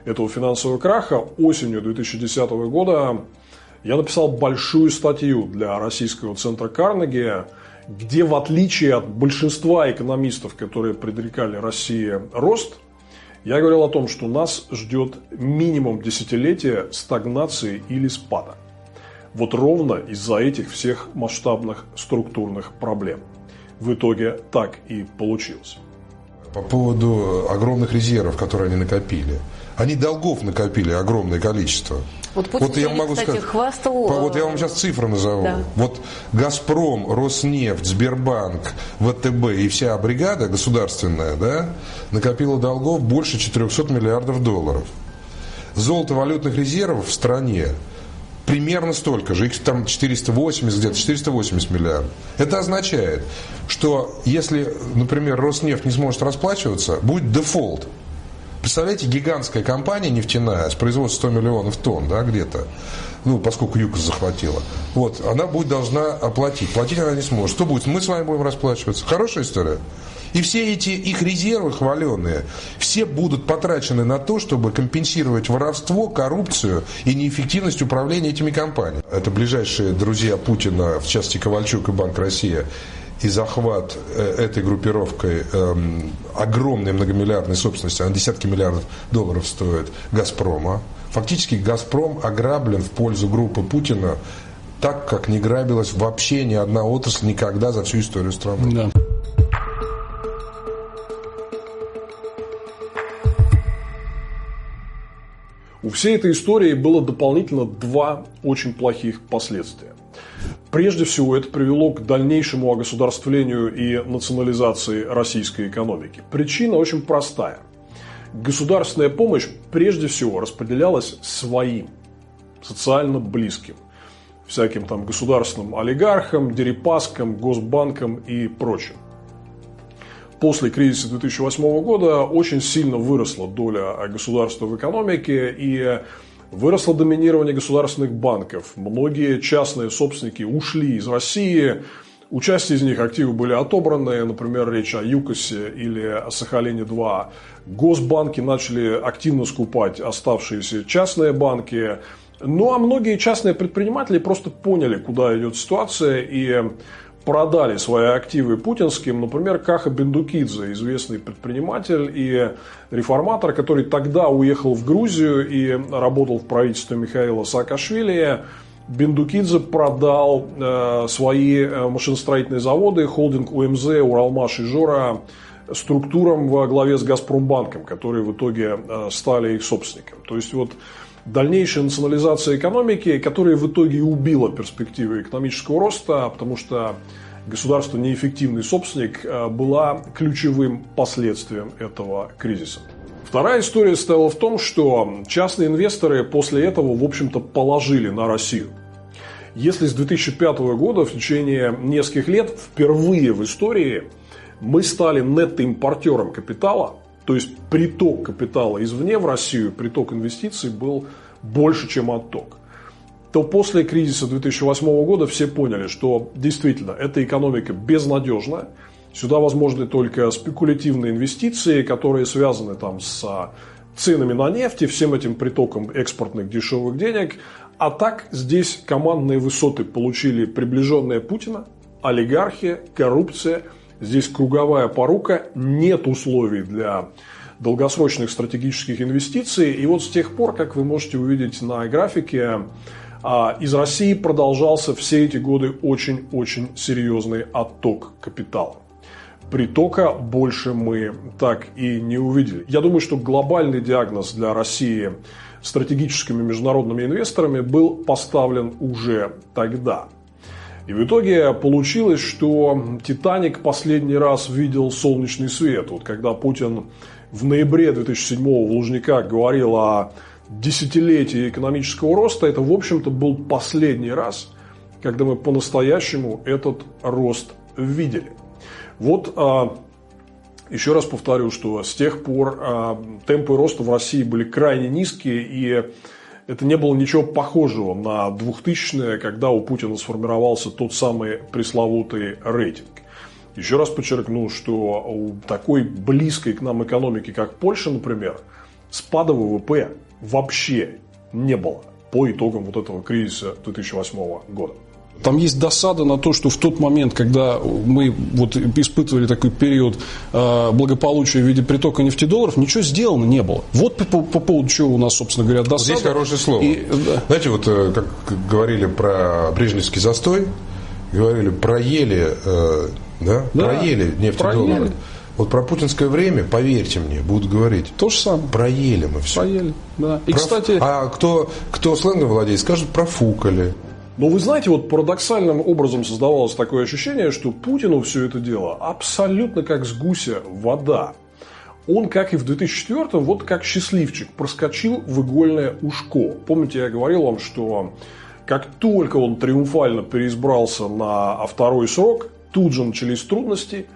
этого финансового краха, осенью 2010 года, я написал большую статью для российского центра Карнеги, где в отличие от большинства экономистов, которые предрекали России рост, я говорил о том, что нас ждет минимум десятилетие стагнации или спада. Вот ровно из-за этих всех масштабных структурных проблем. В итоге так и получилось. По поводу огромных резервов, которые они накопили. Они долгов накопили огромное количество. Вот Путин вот я могу кстати, сказать, хвастал... Вот я вам сейчас цифры назову. Да. Вот «Газпром», «Роснефть», «Сбербанк», «ВТБ» и вся бригада государственная да, накопила долгов больше 400 миллиардов долларов. Золото валютных резервов в стране примерно столько же, их там 480, где-то 480 миллиардов. Это означает, что если, например, Роснефть не сможет расплачиваться, будет дефолт. Представляете, гигантская компания нефтяная с производством 100 миллионов тонн, да, где-то, ну, поскольку ЮКОС захватила, вот, она будет должна оплатить. Платить она не сможет. Что будет? Мы с вами будем расплачиваться. Хорошая история? И все эти их резервы хваленые, все будут потрачены на то, чтобы компенсировать воровство, коррупцию и неэффективность управления этими компаниями. Это ближайшие друзья Путина, в частности Ковальчук и Банк России, и захват э, этой группировкой эм, огромной многомиллиардной собственности, она десятки миллиардов долларов стоит, Газпрома. Фактически Газпром ограблен в пользу группы Путина так, как не грабилась вообще ни одна отрасль никогда за всю историю страны. Да. У всей этой истории было дополнительно два очень плохих последствия. Прежде всего, это привело к дальнейшему огосударствлению и национализации российской экономики. Причина очень простая. Государственная помощь прежде всего распределялась своим, социально близким, всяким там государственным олигархам, дерипаскам, госбанкам и прочим. После кризиса 2008 года очень сильно выросла доля государства в экономике и Выросло доминирование государственных банков. Многие частные собственники ушли из России. У части из них активы были отобраны, например, речь о ЮКОСе или о Сахалине-2. Госбанки начали активно скупать оставшиеся частные банки. Ну а многие частные предприниматели просто поняли, куда идет ситуация и продали свои активы путинским, например, Каха Бендукидзе, известный предприниматель и реформатор, который тогда уехал в Грузию и работал в правительстве Михаила Саакашвили. Бендукидзе продал э, свои э, машиностроительные заводы, холдинг УМЗ, Уралмаш и Жора структурам во главе с Газпромбанком, которые в итоге э, стали их собственником. То есть вот дальнейшая национализация экономики, которая в итоге убила перспективы экономического роста, потому что государство неэффективный собственник, э, была ключевым последствием этого кризиса. Вторая история стояла в том, что частные инвесторы после этого, в общем-то, положили на Россию. Если с 2005 года в течение нескольких лет впервые в истории мы стали нетто-импортером капитала, то есть приток капитала извне в Россию, приток инвестиций был больше, чем отток. То после кризиса 2008 года все поняли, что действительно эта экономика безнадежна. Сюда возможны только спекулятивные инвестиции, которые связаны там с ценами на нефть и всем этим притоком экспортных дешевых денег. А так здесь командные высоты получили приближенные Путина, олигархия, коррупция – Здесь круговая порука, нет условий для долгосрочных стратегических инвестиций. И вот с тех пор, как вы можете увидеть на графике, а, из России продолжался все эти годы очень-очень серьезный отток капитала. Притока больше мы так и не увидели. Я думаю, что глобальный диагноз для России стратегическими международными инвесторами был поставлен уже тогда – и в итоге получилось, что «Титаник» последний раз видел солнечный свет. Вот когда Путин в ноябре 2007 в Лужниках говорил о десятилетии экономического роста, это, в общем-то, был последний раз, когда мы по-настоящему этот рост видели. Вот а, еще раз повторю, что с тех пор а, темпы роста в России были крайне низкие, и это не было ничего похожего на 2000-е, когда у Путина сформировался тот самый пресловутый рейтинг. Еще раз подчеркну, что у такой близкой к нам экономики, как Польша, например, спада ВВП вообще не было по итогам вот этого кризиса 2008 года. Там есть досада на то, что в тот момент, когда мы вот испытывали такой период э, благополучия в виде притока нефтедолларов, ничего сделано не было. Вот по, по поводу чего у нас, собственно говоря, досада. Здесь хорошее слово. И, да. Знаете, вот э, как говорили про Брежневский застой, говорили про ели, э, да? да, проели нефтедоллары. Проели. Вот про путинское время, поверьте мне, будут говорить. То же самое. Проели мы все. Проели, да. И, Про... кстати... А кто, кто сленгом владеет, скажет профукали. Но вы знаете, вот парадоксальным образом создавалось такое ощущение, что Путину все это дело абсолютно как с гуся вода. Он, как и в 2004 вот как счастливчик, проскочил в игольное ушко. Помните, я говорил вам, что как только он триумфально переизбрался на второй срок, тут же начались трудности,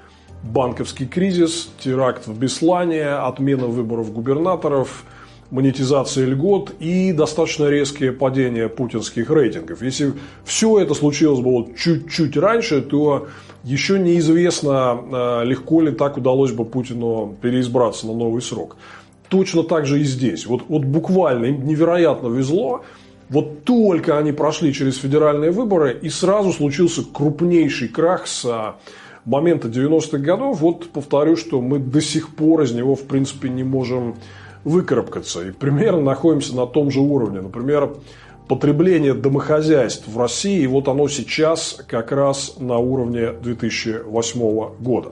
банковский кризис, теракт в Беслане, отмена выборов губернаторов – монетизация льгот и достаточно резкие падения путинских рейтингов. Если все это случилось бы вот чуть-чуть раньше, то еще неизвестно, э, легко ли так удалось бы Путину переизбраться на новый срок. Точно так же и здесь. Вот, вот буквально им невероятно везло. Вот только они прошли через федеральные выборы, и сразу случился крупнейший крах с момента 90-х годов. Вот повторю, что мы до сих пор из него, в принципе, не можем выкарабкаться. И примерно находимся на том же уровне. Например, потребление домохозяйств в России, вот оно сейчас как раз на уровне 2008 года.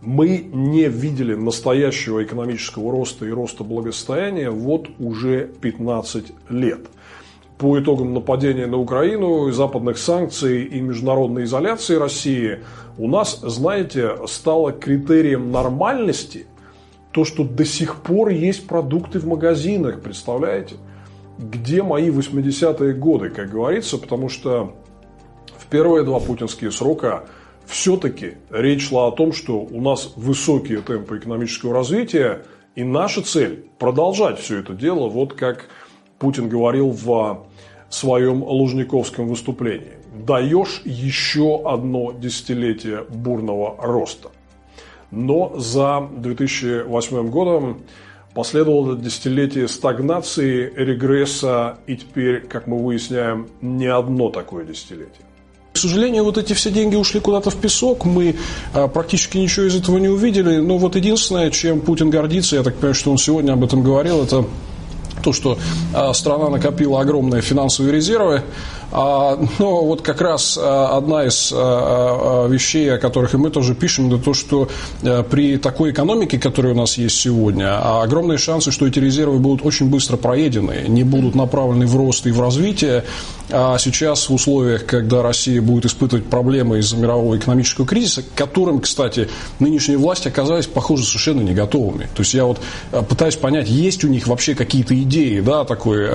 Мы не видели настоящего экономического роста и роста благосостояния вот уже 15 лет. По итогам нападения на Украину, западных санкций и международной изоляции России у нас, знаете, стало критерием нормальности то, что до сих пор есть продукты в магазинах, представляете? Где мои 80-е годы, как говорится, потому что в первые два путинские срока все-таки речь шла о том, что у нас высокие темпы экономического развития, и наша цель – продолжать все это дело, вот как Путин говорил в своем Лужниковском выступлении. Даешь еще одно десятилетие бурного роста – но за 2008 годом последовало десятилетие стагнации, регресса и теперь, как мы выясняем, не одно такое десятилетие. К сожалению, вот эти все деньги ушли куда-то в песок, мы а, практически ничего из этого не увидели. Но вот единственное, чем Путин гордится, я так понимаю, что он сегодня об этом говорил, это то, что а, страна накопила огромные финансовые резервы, но вот как раз а, одна из а, вещей, о которых и мы тоже пишем, это то, что при такой экономике, которая у нас есть сегодня, огромные шансы, что эти резервы будут очень быстро проедены, не будут направлены в рост и в развитие. А сейчас в условиях, когда Россия будет испытывать проблемы из-за мирового экономического кризиса, к которым, кстати, нынешние власти оказались, похоже, совершенно не готовыми. То есть я вот пытаюсь понять, есть у них вообще какие-то идеи, да, такой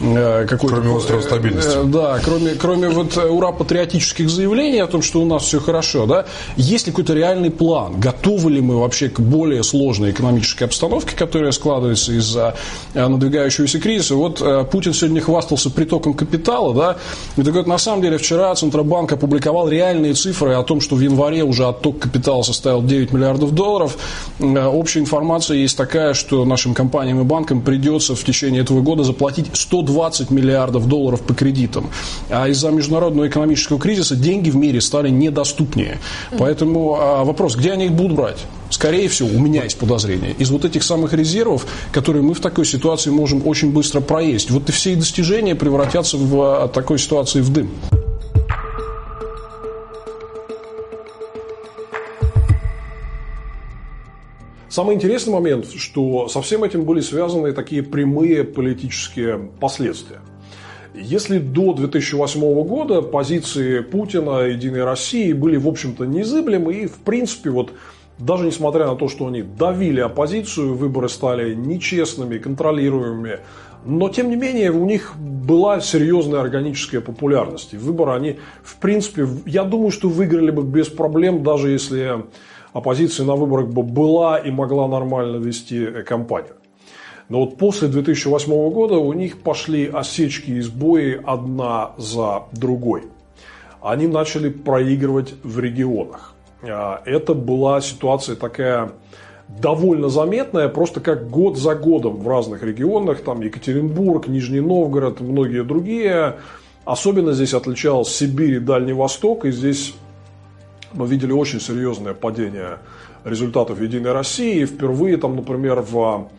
какой-то... Кроме острова стабильности. Да, кроме, кроме вот э, ура-патриотических заявлений о том, что у нас все хорошо, да, есть ли какой-то реальный план? Готовы ли мы вообще к более сложной экономической обстановке, которая складывается из-за э, надвигающегося кризиса? Вот э, Путин сегодня хвастался притоком капитала, да, и так вот, на самом деле вчера Центробанк опубликовал реальные цифры о том, что в январе уже отток капитала составил 9 миллиардов долларов. Общая информация есть такая, что нашим компаниям и банкам придется в течение этого года заплатить 120 миллиардов долларов по кредитам. А из-за международного экономического кризиса деньги в мире стали недоступнее. Поэтому а, вопрос, где они их будут брать? Скорее всего, у меня есть подозрение, из вот этих самых резервов, которые мы в такой ситуации можем очень быстро проесть. Вот и все достижения превратятся в а, такой ситуации в дым. Самый интересный момент, что со всем этим были связаны такие прямые политические последствия. Если до 2008 года позиции Путина, Единой России были, в общем-то, незыблемы и, в принципе, вот даже несмотря на то, что они давили оппозицию, выборы стали нечестными, контролируемыми, но, тем не менее, у них была серьезная органическая популярность. И выборы они, в принципе, я думаю, что выиграли бы без проблем, даже если оппозиция на выборах бы была и могла нормально вести кампанию. Но вот после 2008 года у них пошли осечки и сбои одна за другой. Они начали проигрывать в регионах. А, это была ситуация такая довольно заметная, просто как год за годом в разных регионах, там Екатеринбург, Нижний Новгород, многие другие, Особенно здесь отличалась Сибирь и Дальний Восток, и здесь мы видели очень серьезное падение результатов «Единой России». Впервые, там, например, в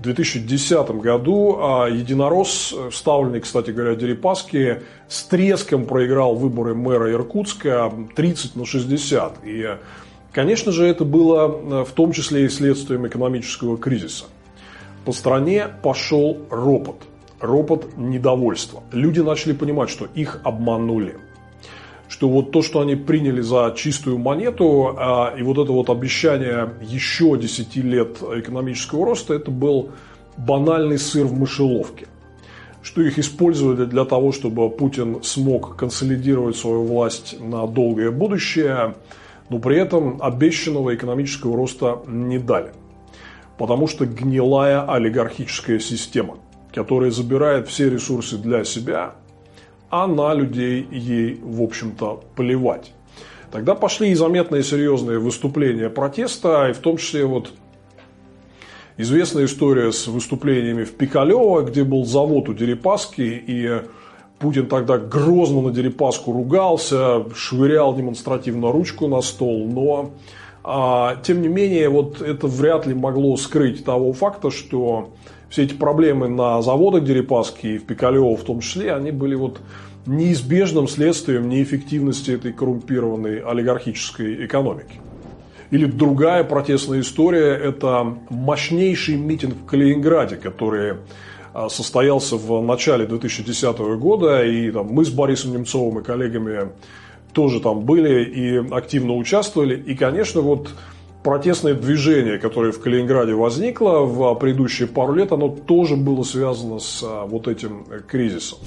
2010 году а, единорос, вставленный, кстати говоря, Дерипаски, с треском проиграл выборы мэра Иркутска 30 на 60. И, конечно же, это было э, в том числе и следствием экономического кризиса. По стране пошел ропот, ропот недовольства. Люди начали понимать, что их обманули – что вот то, что они приняли за чистую монету, а, и вот это вот обещание еще 10 лет экономического роста, это был банальный сыр в мышеловке. Что их использовали для того, чтобы Путин смог консолидировать свою власть на долгое будущее, но при этом обещанного экономического роста не дали. Потому что гнилая олигархическая система, которая забирает все ресурсы для себя – а на людей ей, в общем-то, плевать. Тогда пошли и заметные серьезные выступления протеста, и в том числе вот известная история с выступлениями в Пикалево, где был завод у Дерипаски, и Путин тогда грозно на Дерипаску ругался, швырял демонстративно ручку на стол, но а, тем не менее вот это вряд ли могло скрыть того факта, что все эти проблемы на заводах Дерипаски и в Пикалево в том числе, они были вот неизбежным следствием неэффективности этой коррумпированной олигархической экономики. Или другая протестная история – это мощнейший митинг в Калининграде, который а, состоялся в начале 2010 года, и там, мы с Борисом Немцовым и коллегами тоже там были и активно участвовали. И, конечно, вот протестное движение, которое в Калининграде возникло в предыдущие пару лет, оно тоже было связано с а, вот этим э, кризисом.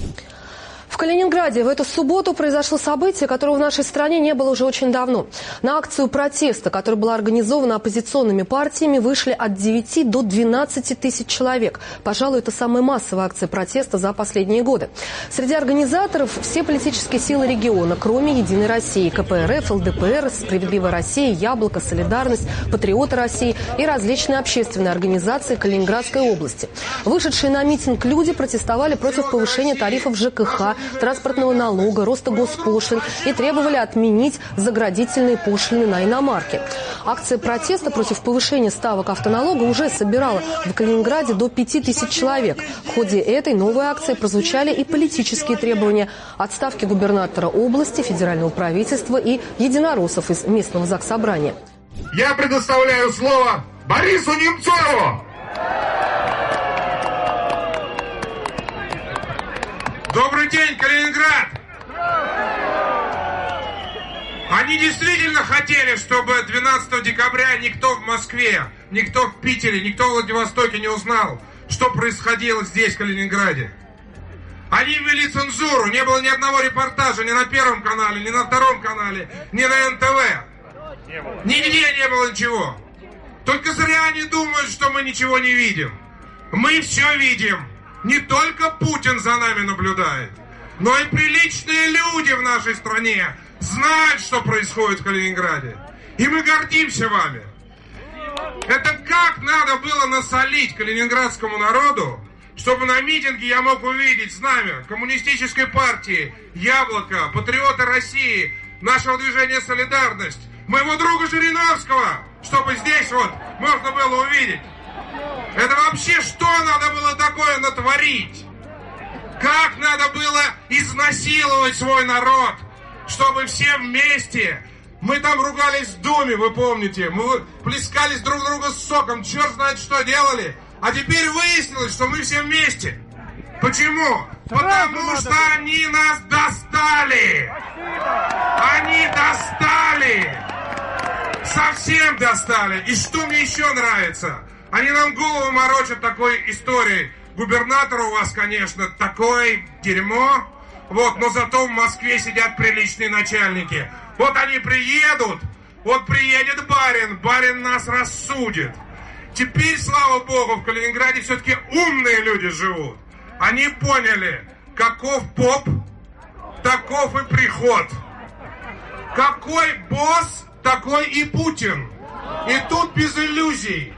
В Калининграде в эту субботу произошло событие, которого в нашей стране не было уже очень давно. На акцию протеста, которая была организована оппозиционными партиями, вышли от 9 до 12 тысяч человек. Пожалуй, это самая массовая акция протеста за последние годы. Среди организаторов все политические силы региона, кроме «Единой России», КПРФ, ЛДПР, «Справедливая Россия», «Яблоко», «Солидарность», «Патриоты России» и различные общественные организации Калининградской области. Вышедшие на митинг люди протестовали против повышения тарифов ЖКХ, транспортного налога, роста госпошлин и требовали отменить заградительные пошлины на иномарки. Акция протеста против повышения ставок автоналога уже собирала в Калининграде до 5000 человек. В ходе этой новой акции прозвучали и политические требования отставки губернатора области, федерального правительства и единороссов из местного заксобрания. Я предоставляю слово Борису Немцову! Добрый день, Калининград! Они действительно хотели, чтобы 12 декабря никто в Москве, никто в Питере, никто в Владивостоке не узнал, что происходило здесь, в Калининграде. Они ввели цензуру, не было ни одного репортажа ни на Первом канале, ни на Втором канале, ни на НТВ. Нигде не было ничего. Только зря они думают, что мы ничего не видим. Мы все видим. Не только Путин за нами наблюдает, но и приличные люди в нашей стране знают, что происходит в Калининграде. И мы гордимся вами. Это как надо было насолить калининградскому народу, чтобы на митинге я мог увидеть знамя коммунистической партии, Яблоко, Патриоты России, нашего движения «Солидарность», моего друга Жириновского, чтобы здесь вот можно было увидеть. Это вообще что надо было такое натворить? Как надо было изнасиловать свой народ, чтобы все вместе... Мы там ругались в Думе, вы помните. Мы плескались друг друга с соком, черт знает что делали. А теперь выяснилось, что мы все вместе. Почему? Потому что они нас достали. Они достали. Совсем достали. И что мне еще нравится? Они нам голову морочат такой историей. Губернатор у вас, конечно, такой дерьмо. Вот, но зато в Москве сидят приличные начальники. Вот они приедут, вот приедет барин, барин нас рассудит. Теперь, слава богу, в Калининграде все-таки умные люди живут. Они поняли, каков поп, таков и приход. Какой босс, такой и Путин. И тут без иллюзий.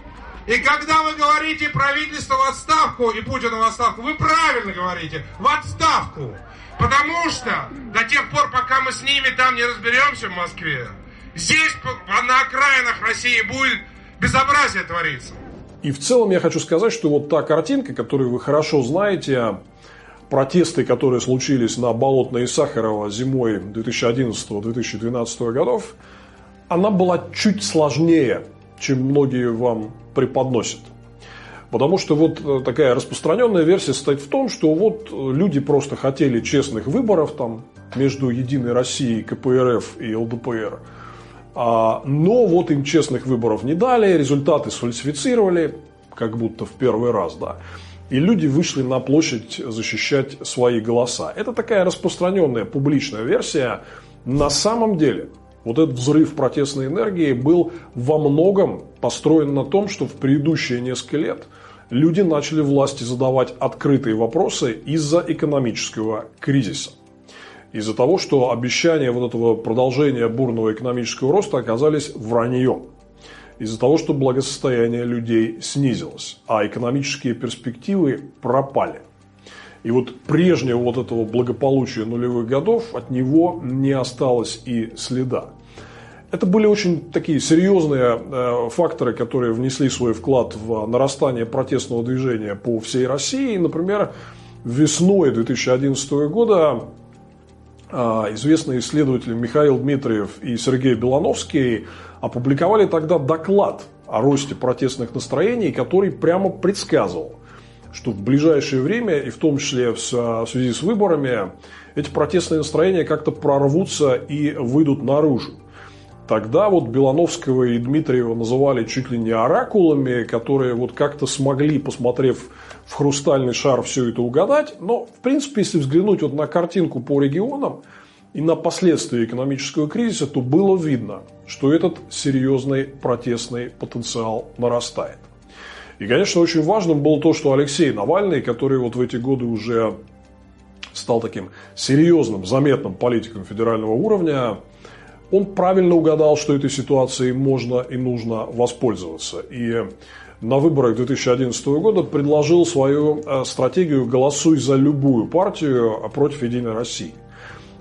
И когда вы говорите правительство в отставку и Путина в отставку, вы правильно говорите, в отставку. Потому что до тех пор, пока мы с ними там не разберемся в Москве, здесь на окраинах России будет безобразие твориться. И в целом я хочу сказать, что вот та картинка, которую вы хорошо знаете, протесты, которые случились на Болотной и Сахарова зимой 2011-2012 годов, она была чуть сложнее, чем многие вам преподносят. Потому что вот э, такая распространенная версия состоит в том, что вот люди просто хотели честных выборов там между Единой Россией, КПРФ и ЛДПР. А, но вот им честных выборов не дали, результаты сфальсифицировали, как будто в первый раз, да. И люди вышли на площадь защищать свои голоса. Это такая распространенная публичная версия. На самом деле, вот этот взрыв протестной энергии был во многом построен на том, что в предыдущие несколько лет люди начали власти задавать открытые вопросы из-за экономического кризиса. Из-за того, что обещания вот этого продолжения бурного экономического роста оказались враньем из-за того, что благосостояние людей снизилось, а экономические перспективы пропали. И вот прежнего вот этого благополучия нулевых годов от него не осталось и следа. Это были очень такие серьезные э, факторы, которые внесли свой вклад в нарастание протестного движения по всей России. Например, весной 2011 года э, известные исследователи Михаил Дмитриев и Сергей Белановский опубликовали тогда доклад о росте протестных настроений, который прямо предсказывал, что в ближайшее время, и в том числе в связи с выборами, эти протестные настроения как-то прорвутся и выйдут наружу. Тогда вот Белановского и Дмитриева называли чуть ли не оракулами, которые вот как-то смогли, посмотрев в хрустальный шар, все это угадать. Но, в принципе, если взглянуть вот на картинку по регионам, и на последствия экономического кризиса, то было видно, что этот серьезный протестный потенциал нарастает. И, конечно, очень важным было то, что Алексей Навальный, который вот в эти годы уже стал таким серьезным, заметным политиком федерального уровня, он правильно угадал, что этой ситуацией можно и нужно воспользоваться. И на выборах 2011 года предложил свою э, стратегию «Голосуй за любую партию против Единой России»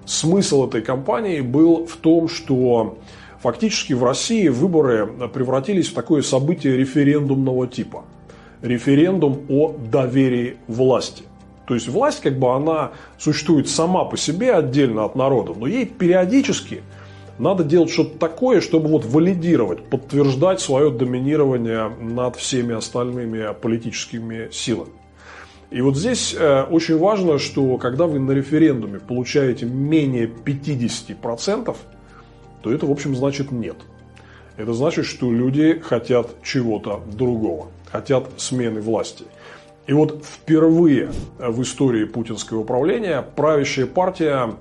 смысл этой кампании был в том, что фактически в России выборы превратились в такое событие референдумного типа. Референдум о доверии власти. То есть власть, как бы она существует сама по себе отдельно от народа, но ей периодически надо делать что-то такое, чтобы вот валидировать, подтверждать свое доминирование над всеми остальными политическими силами. И вот здесь э, очень важно, что когда вы на референдуме получаете менее 50%, то это, в общем, значит нет. Это значит, что люди хотят чего-то другого, хотят смены власти. И вот впервые в истории путинского управления правящая партия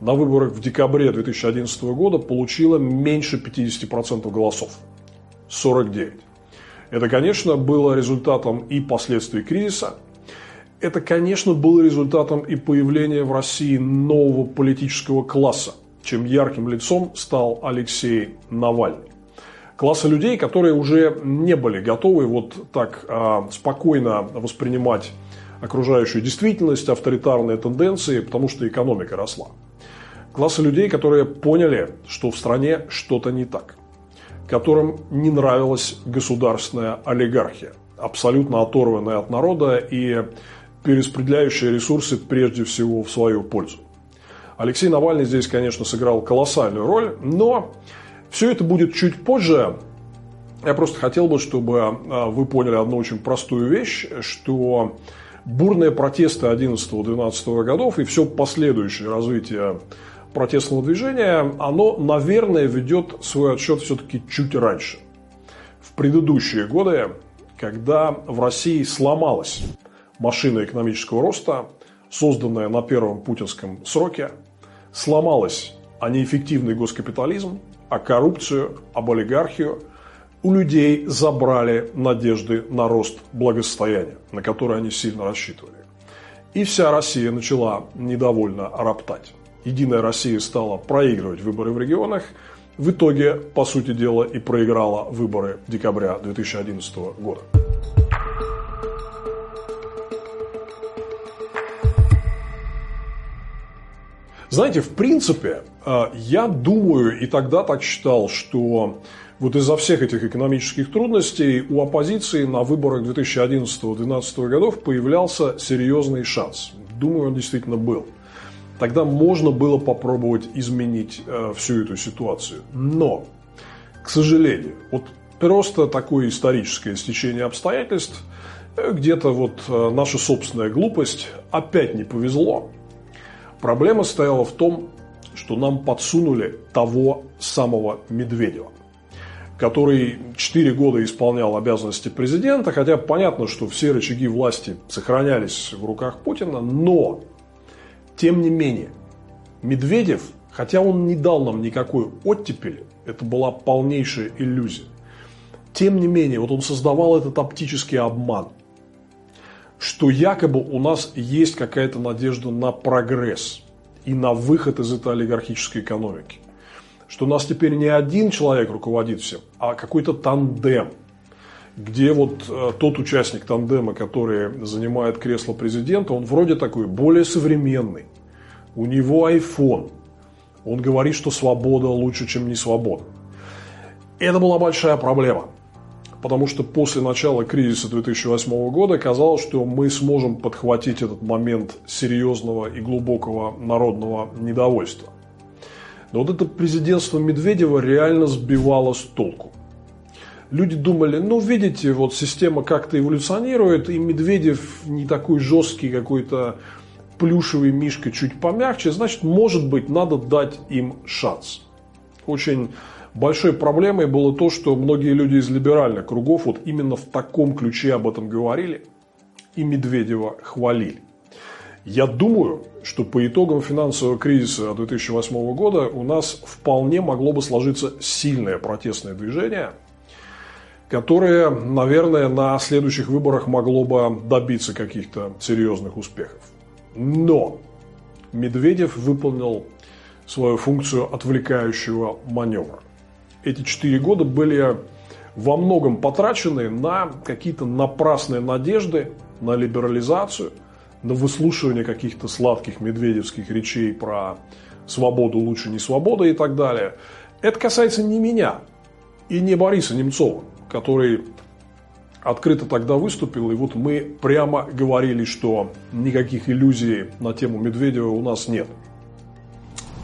на выборах в декабре 2011 года получила меньше 50% голосов. 49. Это, конечно, было результатом и последствий кризиса – это, конечно, было результатом и появления в России нового политического класса, чем ярким лицом стал Алексей Навальный. Класса людей, которые уже не были готовы вот так а, спокойно воспринимать окружающую действительность, авторитарные тенденции, потому что экономика росла. Класса людей, которые поняли, что в стране что-то не так, которым не нравилась государственная олигархия, абсолютно оторванная от народа и перераспределяющая ресурсы прежде всего в свою пользу. Алексей Навальный здесь, конечно, сыграл колоссальную роль, но все это будет чуть позже. Я просто хотел бы, чтобы а, вы поняли одну очень простую вещь, что бурные протесты 11-12 годов и все последующее развитие протестного движения, оно, наверное, ведет свой отсчет все-таки чуть раньше. В предыдущие годы, когда в России сломалась машина экономического роста, созданная на первом путинском сроке, сломалась а неэффективный госкапитализм, а коррупцию, об олигархию. У людей забрали надежды на рост благосостояния, на который они сильно рассчитывали. И вся Россия начала недовольно роптать. Единая Россия стала проигрывать выборы в регионах, в итоге, по сути дела, и проиграла выборы декабря 2011 года. Знаете, в принципе, э, я думаю, и тогда так считал, что вот из-за всех этих экономических трудностей у оппозиции на выборах 2011-2012 годов появлялся серьезный шанс. Думаю, он действительно был. Тогда можно было попробовать изменить э, всю эту ситуацию. Но, к сожалению, вот просто такое историческое стечение обстоятельств, э, где-то вот наша собственная глупость, опять не повезло – Проблема стояла в том, что нам подсунули того самого Медведева, который 4 года исполнял обязанности президента, хотя понятно, что все рычаги власти сохранялись в руках Путина, но, тем не менее, Медведев, хотя он не дал нам никакой оттепели, это была полнейшая иллюзия, тем не менее, вот он создавал этот оптический обман – что якобы у нас есть какая-то надежда на прогресс и на выход из этой олигархической экономики. Что у нас теперь не один человек руководит всем, а какой-то тандем, где вот э, тот участник тандема, который занимает кресло президента, он вроде такой более современный. У него iPhone. Он говорит, что свобода лучше, чем не свобода. Это была большая проблема потому что после начала кризиса 2008 года казалось, что мы сможем подхватить этот момент серьезного и глубокого народного недовольства. Но вот это президентство Медведева реально сбивало с толку. Люди думали, ну, видите, вот система как-то эволюционирует, и Медведев не такой жесткий какой-то плюшевый мишка, чуть помягче, значит, может быть, надо дать им шанс. Очень Большой проблемой было то, что многие люди из либеральных кругов вот именно в таком ключе об этом говорили и Медведева хвалили. Я думаю, что по итогам финансового кризиса 2008 года у нас вполне могло бы сложиться сильное протестное движение, которое, наверное, на следующих выборах могло бы добиться каких-то серьезных успехов. Но Медведев выполнил свою функцию отвлекающего маневра эти четыре года были во многом потрачены на какие-то напрасные надежды, на либерализацию, на выслушивание каких-то сладких медведевских речей про свободу лучше не свобода и так далее. Это касается не меня и не Бориса Немцова, который открыто тогда выступил, и вот мы прямо говорили, что никаких иллюзий на тему Медведева у нас нет.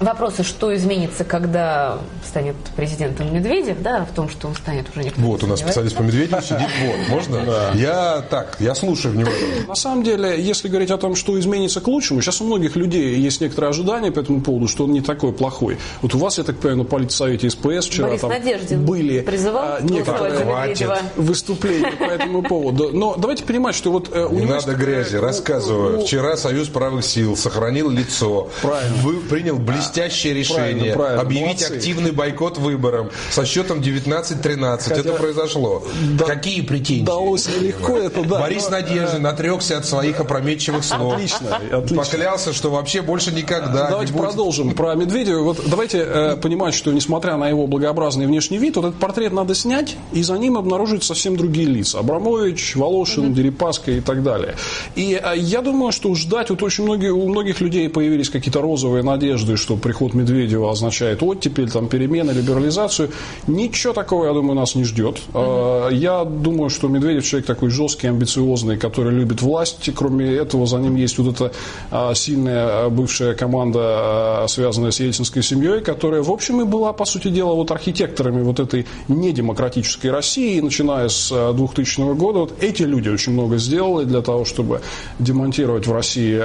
Вопросы, что изменится, когда станет президентом Медведев, да, в том, что он станет уже никто Вот, у нас специалист по Медведеву сидит, вот, можно? Да. Я так, я слушаю внимательно. На самом деле, если говорить о том, что изменится к лучшему, сейчас у многих людей есть некоторые ожидания по этому поводу, что он не такой плохой. Вот у вас, я так понимаю, на политсовете СПС вчера Борис там Надеждин были призывал а, некоторые выступления по этому поводу. Но давайте понимать, что вот э, у Не надо грязи, рассказываю. Вчера Союз правых сил сохранил лицо. Правильно. Вы принял блестящий блестящее решение правильно, правильно. объявить Молодцы. активный бойкот выборам со счетом 19-13. Хотя... Это произошло. Да, Какие претензии? Далось нелегко это, да. Борис но... Надеждин отрекся от своих опрометчивых слов. Отлично, отлично. Поклялся, что вообще больше никогда Давайте не будет... продолжим про Медведева. Вот давайте э, понимать, что несмотря на его благообразный внешний вид, вот этот портрет надо снять, и за ним обнаружить совсем другие лица. Абрамович, Волошин, угу. Дерипаска и так далее. И э, я думаю, что ждать, вот очень многие, у многих людей появились какие-то розовые надежды, что приход Медведева означает оттепель, там, перемены, либерализацию. Ничего такого, я думаю, нас не ждет. Mm-hmm. Я думаю, что Медведев человек такой жесткий, амбициозный, который любит власть. Кроме этого, за ним есть вот эта а, сильная а, бывшая команда, связанная с ельцинской семьей, которая, в общем, и была, по сути дела, вот архитекторами вот этой недемократической России, начиная с 2000 года. Вот эти люди очень много сделали для того, чтобы демонтировать в России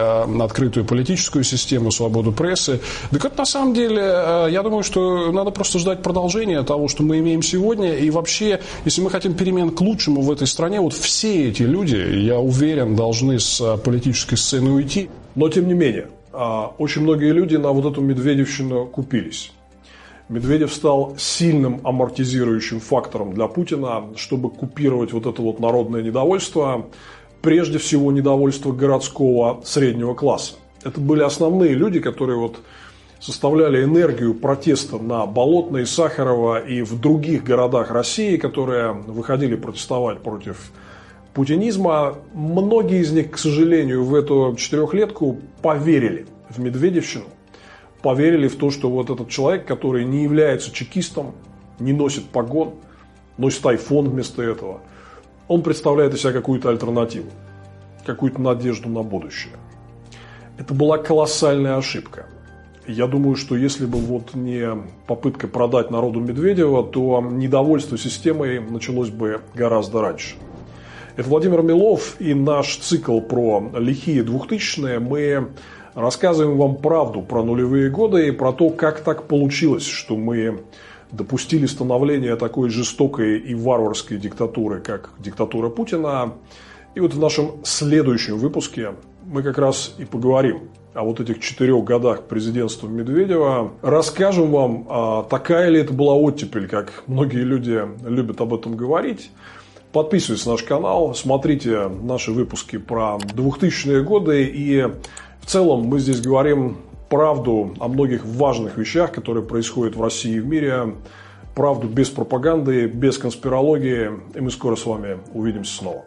открытую политическую систему, свободу прессы. Так это на самом деле, э, я думаю, что надо просто ждать продолжения того, что мы имеем сегодня. И вообще, если мы хотим перемен к лучшему в этой стране, вот все эти люди, я уверен, должны с э, политической сцены уйти. Но, тем не менее, э, очень многие люди на вот эту Медведевщину купились. Медведев стал сильным амортизирующим фактором для Путина, чтобы купировать вот это вот народное недовольство, прежде всего недовольство городского среднего класса. Это были основные люди, которые вот составляли энергию протеста на Болотной, Сахарова и в других городах России, которые выходили протестовать против путинизма, многие из них, к сожалению, в эту четырехлетку поверили в Медведевщину, поверили в то, что вот этот человек, который не является чекистом, не носит погон, носит айфон вместо этого, он представляет из себя какую-то альтернативу, какую-то надежду на будущее. Это была колоссальная ошибка. Я думаю, что если бы вот не попытка продать народу Медведева, то недовольство системой началось бы гораздо раньше. Это Владимир Милов и наш цикл про лихие двухтысячные. Мы рассказываем вам правду про нулевые годы и про то, как так получилось, что мы допустили становление такой жестокой и варварской диктатуры, как диктатура Путина. И вот в нашем следующем выпуске мы как раз и поговорим о вот этих четырех годах президентства Медведева. Расскажем вам, а такая ли это была оттепель, как многие люди любят об этом говорить. Подписывайтесь на наш канал, смотрите наши выпуски про 2000-е годы. И в целом мы здесь говорим правду о многих важных вещах, которые происходят в России и в мире. Правду без пропаганды, без конспирологии. И мы скоро с вами увидимся снова.